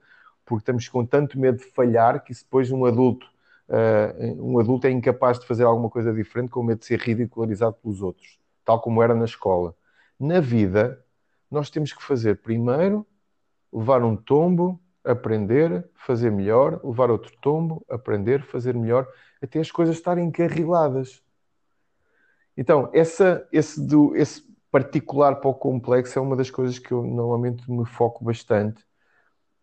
porque estamos com tanto medo de falhar que depois um adulto, uh, um adulto é incapaz de fazer alguma coisa diferente com medo de ser ridicularizado pelos outros, tal como era na escola. Na vida, nós temos que fazer primeiro levar um tombo, aprender, fazer melhor, levar outro tombo, aprender, fazer melhor, até as coisas estarem encarriladas. Então, essa, esse, do, esse particular para o complexo é uma das coisas que eu normalmente me foco bastante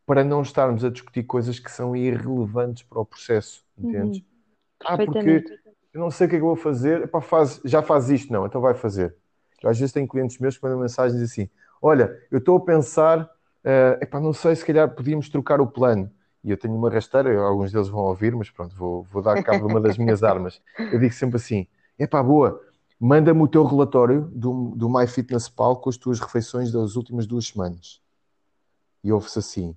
para não estarmos a discutir coisas que são irrelevantes para o processo, entendes? Uhum. Ah, porque eu não sei o que é que eu vou fazer, Epá, faz, já faz isto, não, então vai fazer. Eu, às vezes tenho clientes meus que mandam mensagens assim: Olha, eu estou a pensar, uh, epá, não sei, se calhar podíamos trocar o plano. E eu tenho uma rasteira, alguns deles vão ouvir, mas pronto, vou, vou dar cabo de uma das minhas armas. Eu digo sempre assim: Epá, boa, manda-me o teu relatório do, do MyFitnessPal com as tuas refeições das últimas duas semanas. E ouve-se assim: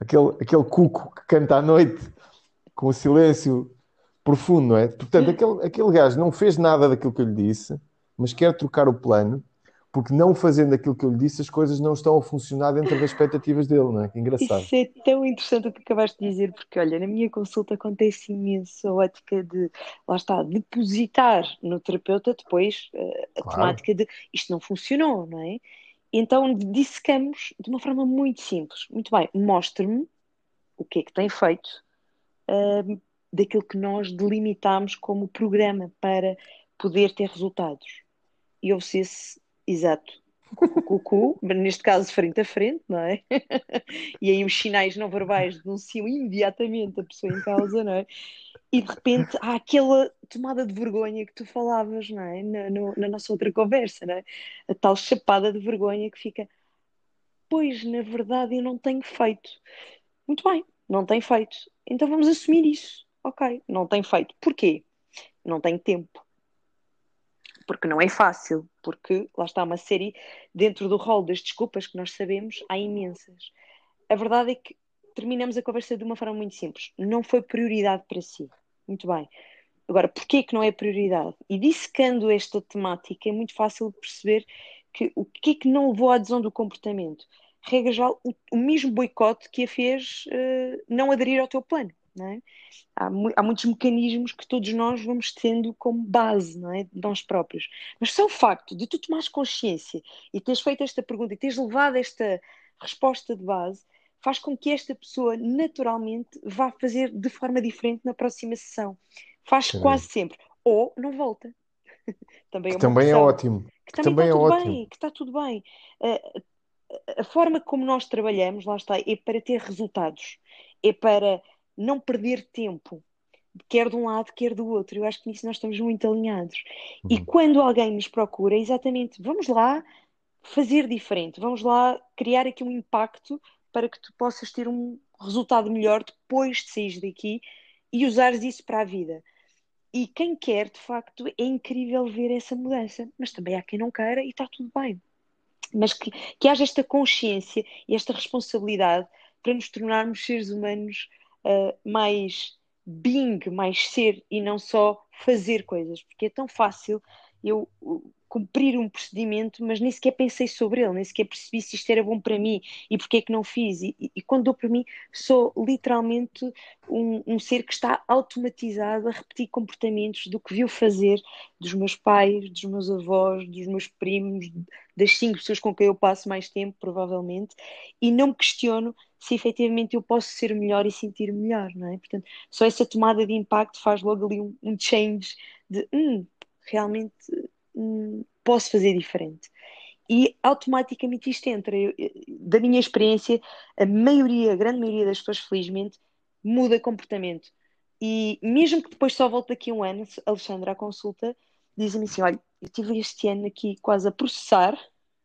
aquele, aquele cuco que canta à noite com o silêncio profundo, não é? Portanto, aquele, aquele gajo não fez nada daquilo que eu lhe disse, mas quer trocar o plano, porque não fazendo aquilo que eu lhe disse, as coisas não estão a funcionar dentro das expectativas dele, não é? Que engraçado. Isso é tão interessante o que acabaste de dizer, porque olha, na minha consulta acontece imenso a ótica de, lá está, depositar no terapeuta depois eh, a claro. temática de isto não funcionou, não é? Então dissecamos de uma forma muito simples. Muito bem, mostre-me o que é que tem feito uh, daquilo que nós delimitamos como programa para poder ter resultados. E ouve-se esse exato cucu, neste caso frente a frente, não é? e aí os sinais não verbais denunciam imediatamente a pessoa em causa, não é? e de repente há aquela tomada de vergonha que tu falavas, não é? Na, no, na nossa outra conversa, não é? A tal chapada de vergonha que fica, pois na verdade eu não tenho feito. Muito bem, não tem feito. Então vamos assumir isso. Ok, não tem feito. Porquê? Não tenho tempo. Porque não é fácil, porque lá está uma série, dentro do rol das desculpas que nós sabemos, há imensas. A verdade é que terminamos a conversa de uma forma muito simples. Não foi prioridade para si. Muito bem. Agora, porquê que não é prioridade? E dissecando esta temática, é muito fácil perceber que o que é que não levou à adesão do comportamento. regra geral, o, o mesmo boicote que a fez uh, não aderir ao teu plano. É? há, há, muitos mecanismos que todos nós vamos tendo como base, não é? De nós próprios. Mas só o facto de tu tomares consciência e teres feito esta pergunta e teres levado esta resposta de base faz com que esta pessoa naturalmente vá fazer de forma diferente na próxima sessão. Faz Sim. quase sempre. Ou não volta. também é, também é ótimo. Que, que também, está é tudo ótimo. bem, que está tudo bem. Uh, a forma como nós trabalhamos, lá está, é para ter resultados. É para não perder tempo, quer de um lado, quer do outro. Eu acho que nisso nós estamos muito alinhados. Uhum. E quando alguém nos procura, é exatamente, vamos lá fazer diferente, vamos lá criar aqui um impacto para que tu possas ter um resultado melhor depois de sair daqui e usares isso para a vida. E quem quer, de facto, é incrível ver essa mudança, mas também há quem não queira e está tudo bem. Mas que, que haja esta consciência e esta responsabilidade para nos tornarmos seres humanos uh, mais being, mais ser e não só fazer coisas, porque é tão fácil eu cumprir um procedimento, mas nem sequer pensei sobre ele, nem sequer percebi se isto era bom para mim e porque é que não fiz. E, e, e quando dou para mim, sou literalmente um, um, ser que está automatizado a repetir comportamentos do que viu fazer dos meus pais, dos meus avós, dos meus primos, das cinco pessoas com quem eu passo mais tempo, provavelmente, e não me questiono se efetivamente eu posso ser melhor e sentir melhor, não é? Portanto, só essa tomada de impacto faz logo ali um, um change de hum, realmente hum, posso fazer diferente. E automaticamente isto entra. Eu, da minha experiência, a maioria, a grande maioria das pessoas, felizmente, muda comportamento. E mesmo que depois só volte daqui a um ano, Alexandra, à consulta, dizem-me assim: olha, eu estive este ano aqui quase a processar.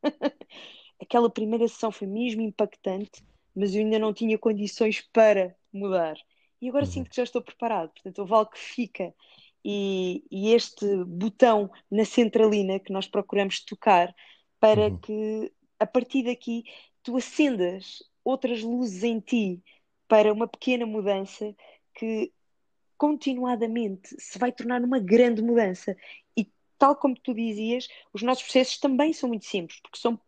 Aquela primeira sessão foi mesmo impactante, mas eu ainda não tinha condições para mudar. E agora uhum. sinto que já estou preparado. Portanto, o Val que fica e, e, este botão na centralina que nós procuramos tocar para uhum. que a partir daqui tu acendas outras luzes em ti para uma pequena mudança que continuadamente se vai tornar uma grande mudança. E tal como tu dizias, os nossos processos também são muito simples, porque são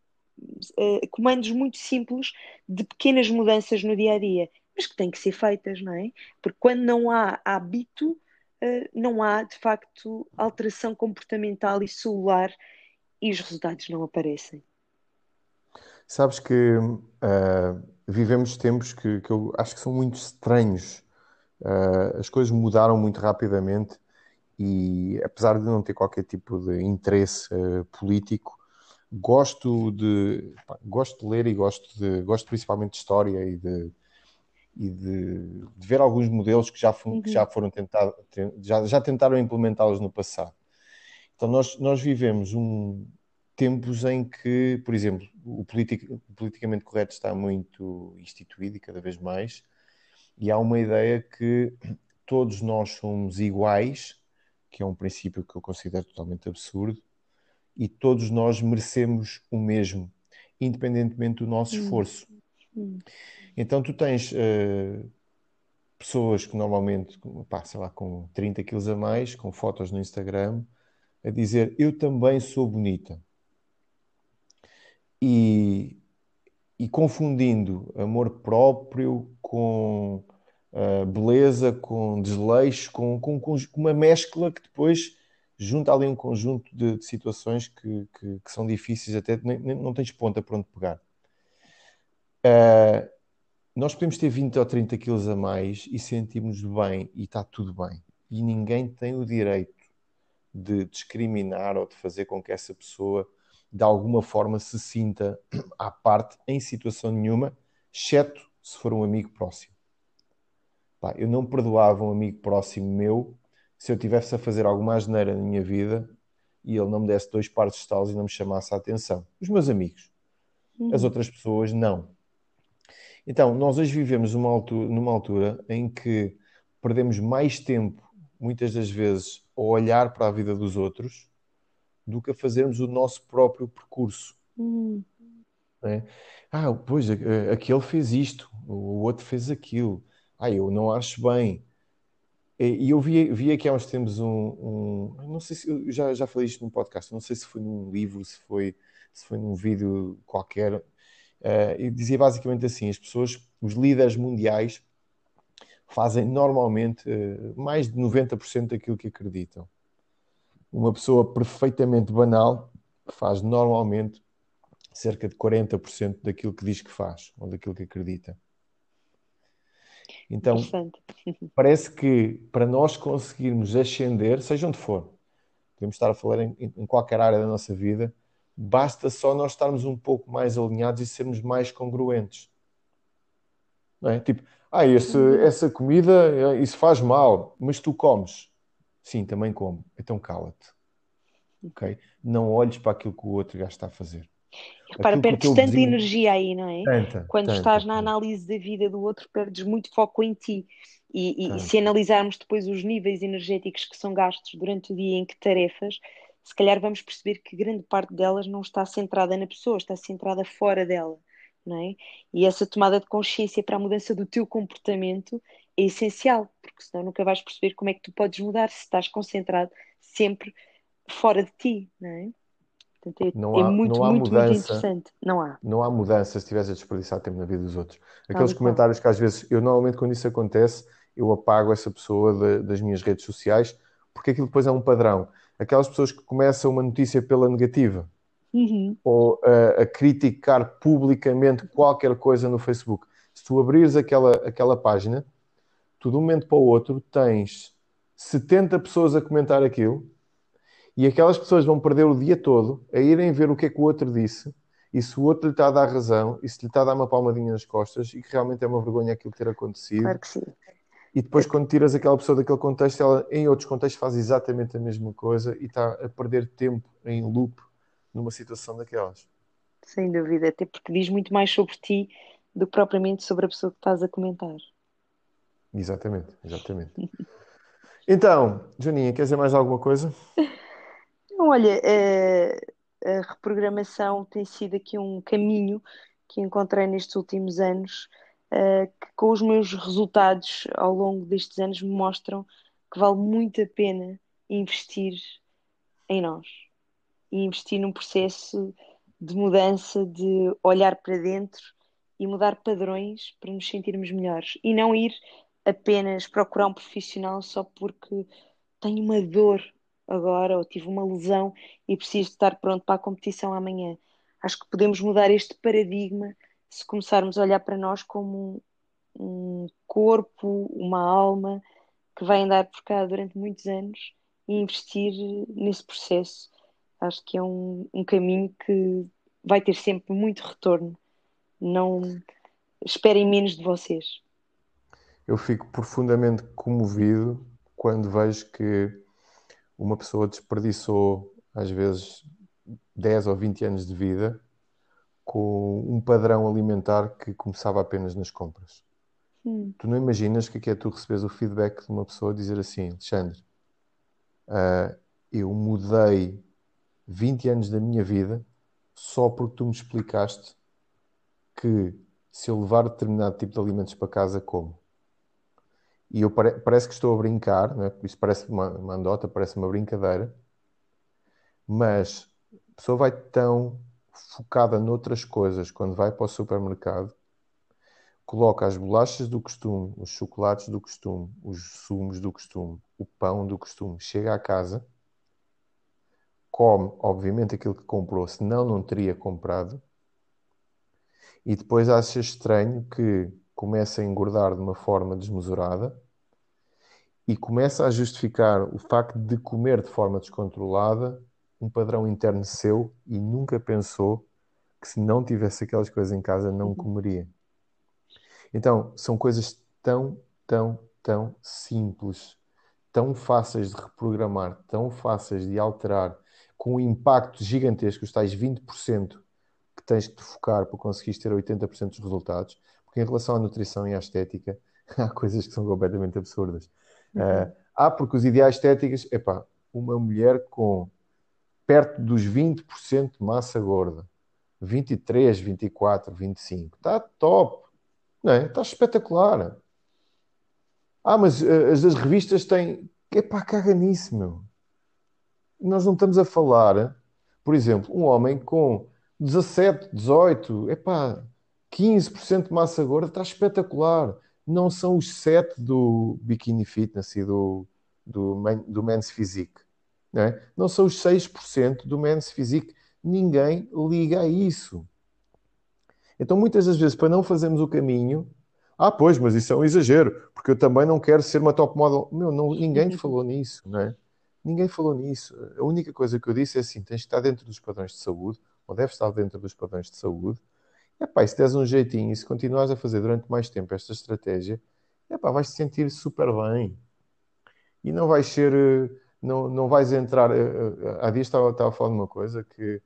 uh, comandos muito simples de pequenas mudanças no dia a dia, mas que têm que ser feitas, não é? Porque quando não há hábito, uh, não há, de facto, alteração comportamental e celular e os resultados não aparecem. Sabes que uh, vivemos tempos que, que, eu acho que são muito estranhos. Uh, as coisas mudaram muito rapidamente e, apesar de não ter qualquer tipo de interesse uh, político, gosto de, pá, gosto de ler e gosto, de, gosto principalmente de história e de, e de, de, ver alguns modelos que já, uhum. que já foram tentados, já, já tentaram implementá-los no passado. Então nós, nós vivemos um, tempos em que, por exemplo, o, politic, o politicamente correto está muito instituído e cada vez mais, e há uma ideia que todos nós somos iguais, que é um princípio que eu considero totalmente absurdo, e todos nós merecemos o mesmo, independentemente do nosso esforço. Então tu tens uh, pessoas que normalmente, pá, sei lá, com 30 quilos a mais, com fotos no Instagram, a dizer eu também sou bonita. E, e confundindo amor próprio com uh, beleza, com desleixo, com, com, com, uma mescla que depois junta ali um conjunto de, de situações que, que, que, são difíceis, até nem, nem, não tens ponta para onde pegar. Uh, nós podemos ter 20 ou 30 quilos a mais e sentirmos bem e está tudo bem. E ninguém tem o direito de discriminar ou de fazer com que essa pessoa de alguma forma se sinta à parte em situação nenhuma, exceto se for um amigo próximo. Pá, eu não perdoava um amigo próximo meu se eu tivesse a fazer alguma asneira na minha vida e ele não me desse dois pares de estalos e não me chamasse a atenção. Os meus amigos. As uhum. outras pessoas, não. Então, nós hoje vivemos numa altura, numa altura em que perdemos mais tempo, muitas das vezes, a olhar para a vida dos outros do que a fazermos o nosso próprio percurso. Hum. É? Ah, pois, aquele fez isto, o outro fez aquilo. Ah, eu não acho bem. E eu vi, vi aqui há uns tempos um, um, Não sei se. Eu já, já falei isto num podcast, não sei se foi num livro, se foi, se foi num vídeo qualquer Uh, e dizia basicamente assim: as pessoas, os líderes mundiais, fazem normalmente uh, mais de 90% daquilo que acreditam. Uma pessoa perfeitamente banal faz normalmente cerca de 40% daquilo que diz que faz ou daquilo que acredita. Então, parece que para nós conseguirmos ascender, seja onde for, podemos estar a falar em, em qualquer área da nossa vida, basta só nós estarmos um pouco mais alinhados e sermos mais congruentes. Não é? Tipo, ah, esse, uhum. essa comida, isso faz mal, mas tu comes. Sim, também como. Então cala-te. Ok? Não olhes para aquilo que o outro já está a fazer. Repara, perdes tanta vizinho... energia aí, não é? Tanta, Quando tanta, estás na análise da vida do outro, perdes muito foco em ti. E, e, e, se analisarmos depois os níveis energéticos que são gastos durante o dia em que tarefas, se calhar vamos perceber que grande parte delas não está centrada na pessoa, está centrada fora dela. Não é? E essa tomada de consciência para a mudança do teu comportamento é essencial, porque senão nunca vais perceber como é que tu podes mudar se estás concentrado sempre fora de ti, não é? Portanto, é, não há, é muito, não há muito, mudança, muito interessante. Não há. Não há mudança se estiveres a desperdiçar tempo na vida dos outros. Aqueles comentários que às vezes, eu normalmente quando isso acontece, eu apago essa pessoa de, das minhas redes sociais, porque aquilo depois é um padrão. Aquelas pessoas que começam uma notícia pela negativa, uhum. ou a, a criticar publicamente qualquer coisa no Facebook. Se tu abrires aquela, aquela página, tu de um momento para o outro tens 70 pessoas a comentar aquilo e aquelas pessoas vão perder o dia todo a irem ver o que é que o outro disse, e se o outro lhe está a dar razão, e se lhe está a dar uma palmadinha nas costas, e que realmente é uma vergonha aquilo ter acontecido. Claro que sim. E depois, quando tiras aquela pessoa daquele contexto, ela em outros contextos faz exatamente a mesma coisa e está a perder tempo em loop numa situação daquelas. Sem dúvida, até porque diz muito mais sobre ti do que propriamente sobre a pessoa que estás a comentar. Exatamente, exatamente. então, Joaninha, quer dizer mais alguma coisa? Olha, a, a reprogramação tem sido aqui um caminho que encontrei nestes últimos anos, uh, que com os meus resultados ao longo destes anos me mostram que vale muito a pena investir em nós e investir num processo de mudança, de olhar para dentro e mudar padrões para nos sentirmos melhores. E não ir apenas procurar um profissional só porque tenho uma dor agora ou tive uma lesão e preciso estar pronto para a competição amanhã. Acho que podemos mudar este paradigma se começarmos a olhar para nós como um, corpo, uma alma que vai andar por cá durante muitos anos e investir nesse processo. Acho que é um, um caminho que vai ter sempre muito retorno. Não esperem menos de vocês. Eu fico profundamente comovido quando vejo que uma pessoa desperdiçou, às vezes, 10 ou 20 anos de vida com um padrão alimentar que começava apenas nas compras. Hum. Tu não imaginas que é tu recebes o feedback de uma pessoa dizer assim, Alexandre, uh, eu mudei 20 anos da minha vida só porque tu me explicaste que se eu levar determinado tipo de alimentos para casa, como? E eu pare, parece que estou a brincar, né? isso parece uma, uma andota, parece uma brincadeira, mas a pessoa vai tão focada noutras coisas quando vai para o supermercado, coloca as bolachas do costume, os chocolates do costume, os sumos do costume, o pão do costume, chega à casa, come, obviamente, aquilo que comprou, senão não teria comprado, e depois acha estranho que começa a engordar de uma forma desmesurada e começa a justificar o facto de comer de forma descontrolada um padrão interno seu e nunca pensou que se não tivesse aquelas coisas em casa não uhum. comeria. Então, são coisas tão, tão, tão simples, tão fáceis de reprogramar, tão fáceis de alterar, com um impacto gigantesco, os tais 20% que tens que te focar para conseguir ter 80% dos resultados, porque em relação à nutrição e à estética, há coisas que são completamente absurdas. Uhum. Uh, ah, porque os ideais estéticos, epá, uma mulher com perto dos 20% de massa gorda, 23, 24, 25, está top, não é? Está espetacular. Ah, mas uh, as, as revistas têm. Epá, caga nisso, meu. Nós não estamos a falar, por exemplo, um homem com 17, 18, epá, 15% de massa gorda está espetacular. Não são os 7 do Bikini Fitness e do, do, do Men's Physique. Não, é? não são os 6% do Men's Physique. Ninguém liga a isso. Então, muitas das vezes, para não fazermos o caminho, ah, pois, mas isso é um exagero, porque eu também não quero ser uma top model. Meu, não, ninguém falou nisso, não é? Ninguém falou nisso. A única coisa que eu disse é assim: tens de estar dentro dos padrões de saúde, ou deves estar dentro dos padrões de saúde. Epá, se des um jeitinho e se continuares a fazer durante mais tempo esta estratégia, epá, vais te sentir super bem. E não vais ser, eh, não, não vais entrar. Eh, eh, há dias estava, estava a falar de uma coisa que,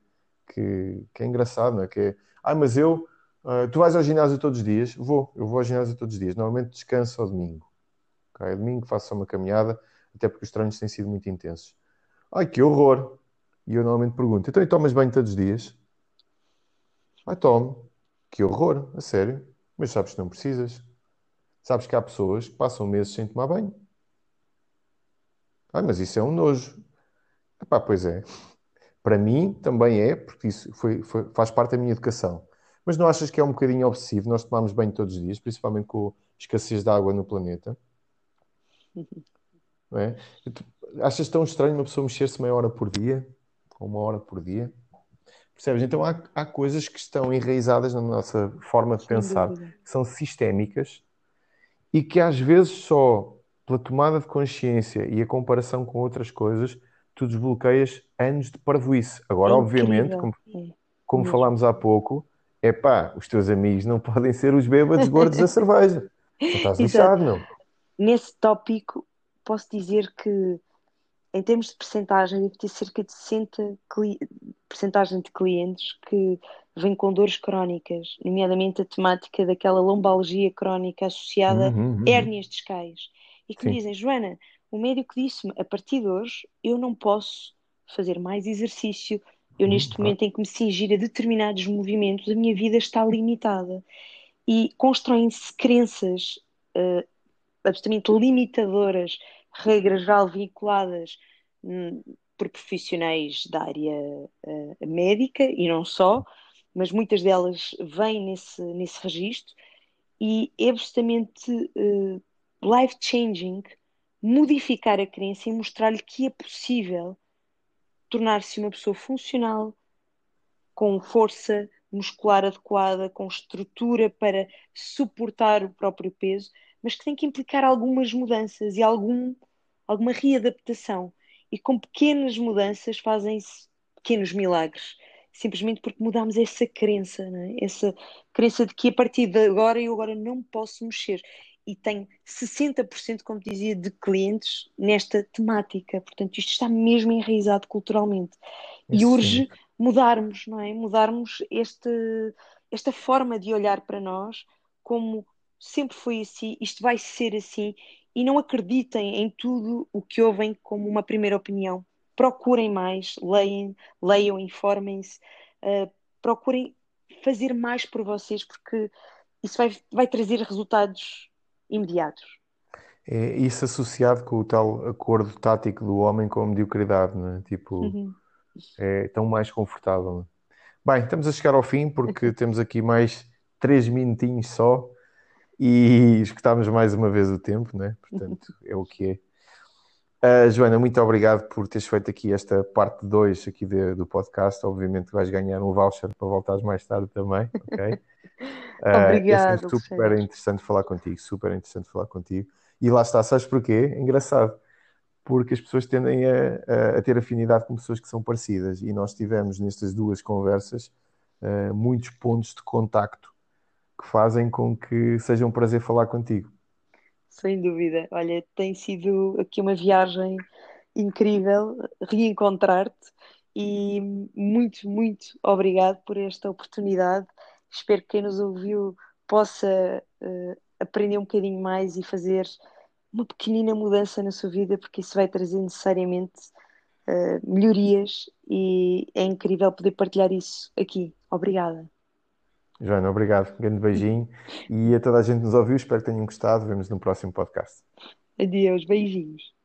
que, que é engraçado, não é? Que é, ah, mas eu, tu vais ao ginásio todos os dias? Vou, eu vou ao ginásio todos os dias. Normalmente descanso ao domingo. Okay? Domingo faço uma caminhada, até porque os treinos têm sido muito intensos. Ai, que horror! E eu normalmente pergunto, então e tomas banho todos os dias? Ai, tomo. Que horror, a sério. Mas sabes que não precisas. Sabes que há pessoas que passam meses sem tomar banho. Ah, mas isso é um nojo. Epá, pois é. Para mim também é, porque isso foi, foi, faz parte da minha educação. Mas não achas que é um bocadinho obsessivo nós tomamos banho todos os dias, principalmente com a escassez de água no planeta? Não é? Achas tão estranho uma pessoa mexer-se meia hora por dia? Ou uma hora por dia? Percebes? Então há, há coisas que estão enraizadas na nossa forma de pensar, que são sistémicas e que às vezes só pela tomada de consciência e a comparação com outras coisas, tu desbloqueias anos de parvoíce. Agora, é obviamente, como, é. como falámos há pouco, é pá, os teus amigos não podem ser os bêbados gordos da cerveja. Não estás lixado, não. Nesse tópico, posso dizer que em termos de percentagem, deve ter cerca de 60 percentagem de clientes que vêm com dores crónicas, nomeadamente a temática daquela lombalgia crónica associada uhum, uhum. a hérnias discais. E que Sim. me dizem, Joana, o médico disse-me, a partir de hoje eu não posso fazer mais exercício, eu uhum, neste momento em que me cingir a determinados movimentos, a minha vida está limitada. E constroem-se crenças uh, absolutamente limitadoras regra geral vinculadas hum, por profissionais da área uh, médica e não só, mas muitas delas vêm nesse, nesse registro e é absolutamente uh, life-changing modificar a crença e mostrar-lhe que é possível tornar-se uma pessoa funcional, com força muscular adequada, com estrutura para suportar o próprio peso, mas que tem que implicar algumas mudanças e algum alguma readaptação. E com pequenas mudanças fazem-se pequenos milagres, simplesmente porque mudamos essa crença, é? essa crença de que a partir de agora eu agora não posso mexer. E tenho 60%, como dizia, de clientes nesta temática. Portanto, isto está mesmo enraizado culturalmente. E urge mudarmos, não é? Mudarmos este, esta forma de olhar para nós como sempre foi assim, isto vai ser assim e não acreditem em tudo o que ouvem como uma primeira opinião. Procurem mais, leiam, leiam informem-se, uh, procurem fazer mais por vocês, porque isso vai, vai trazer resultados imediatos. É isso associado com o tal acordo tático do homem com a mediocridade, né? tipo, uhum. é tão mais confortável. Bem, estamos a chegar ao fim porque temos aqui mais três minutinhos só e escutámos mais uma vez o tempo, né? portanto é o que é. Uh, Joana, muito obrigado por teres feito aqui esta parte 2 aqui de, do podcast. Obviamente vais ganhar um voucher para voltares mais tarde também, ok? Uh, Obrigado. É super interessante falar contigo, super interessante falar contigo. E lá está, sabes porquê? Engraçado, porque as pessoas tendem a, a, a, ter afinidade com pessoas que são parecidas e nós tivemos nestas duas conversas uh, muitos pontos de contacto que fazem com que seja um prazer falar contigo. Sem dúvida. Olha, tem sido aqui uma viagem incrível reencontrar-te e muito, muito obrigado por esta oportunidade. Espero que quem nos ouviu possa uh, aprender um bocadinho mais e fazer uma pequenina mudança na sua vida, porque isso vai trazer necessariamente uh, melhorias e é incrível poder partilhar isso aqui. Obrigada. Joana, obrigado. Um grande beijinho. E a toda a gente nos ouviu, espero que tenham gostado. Vemos no próximo podcast. Adeus, beijinhos.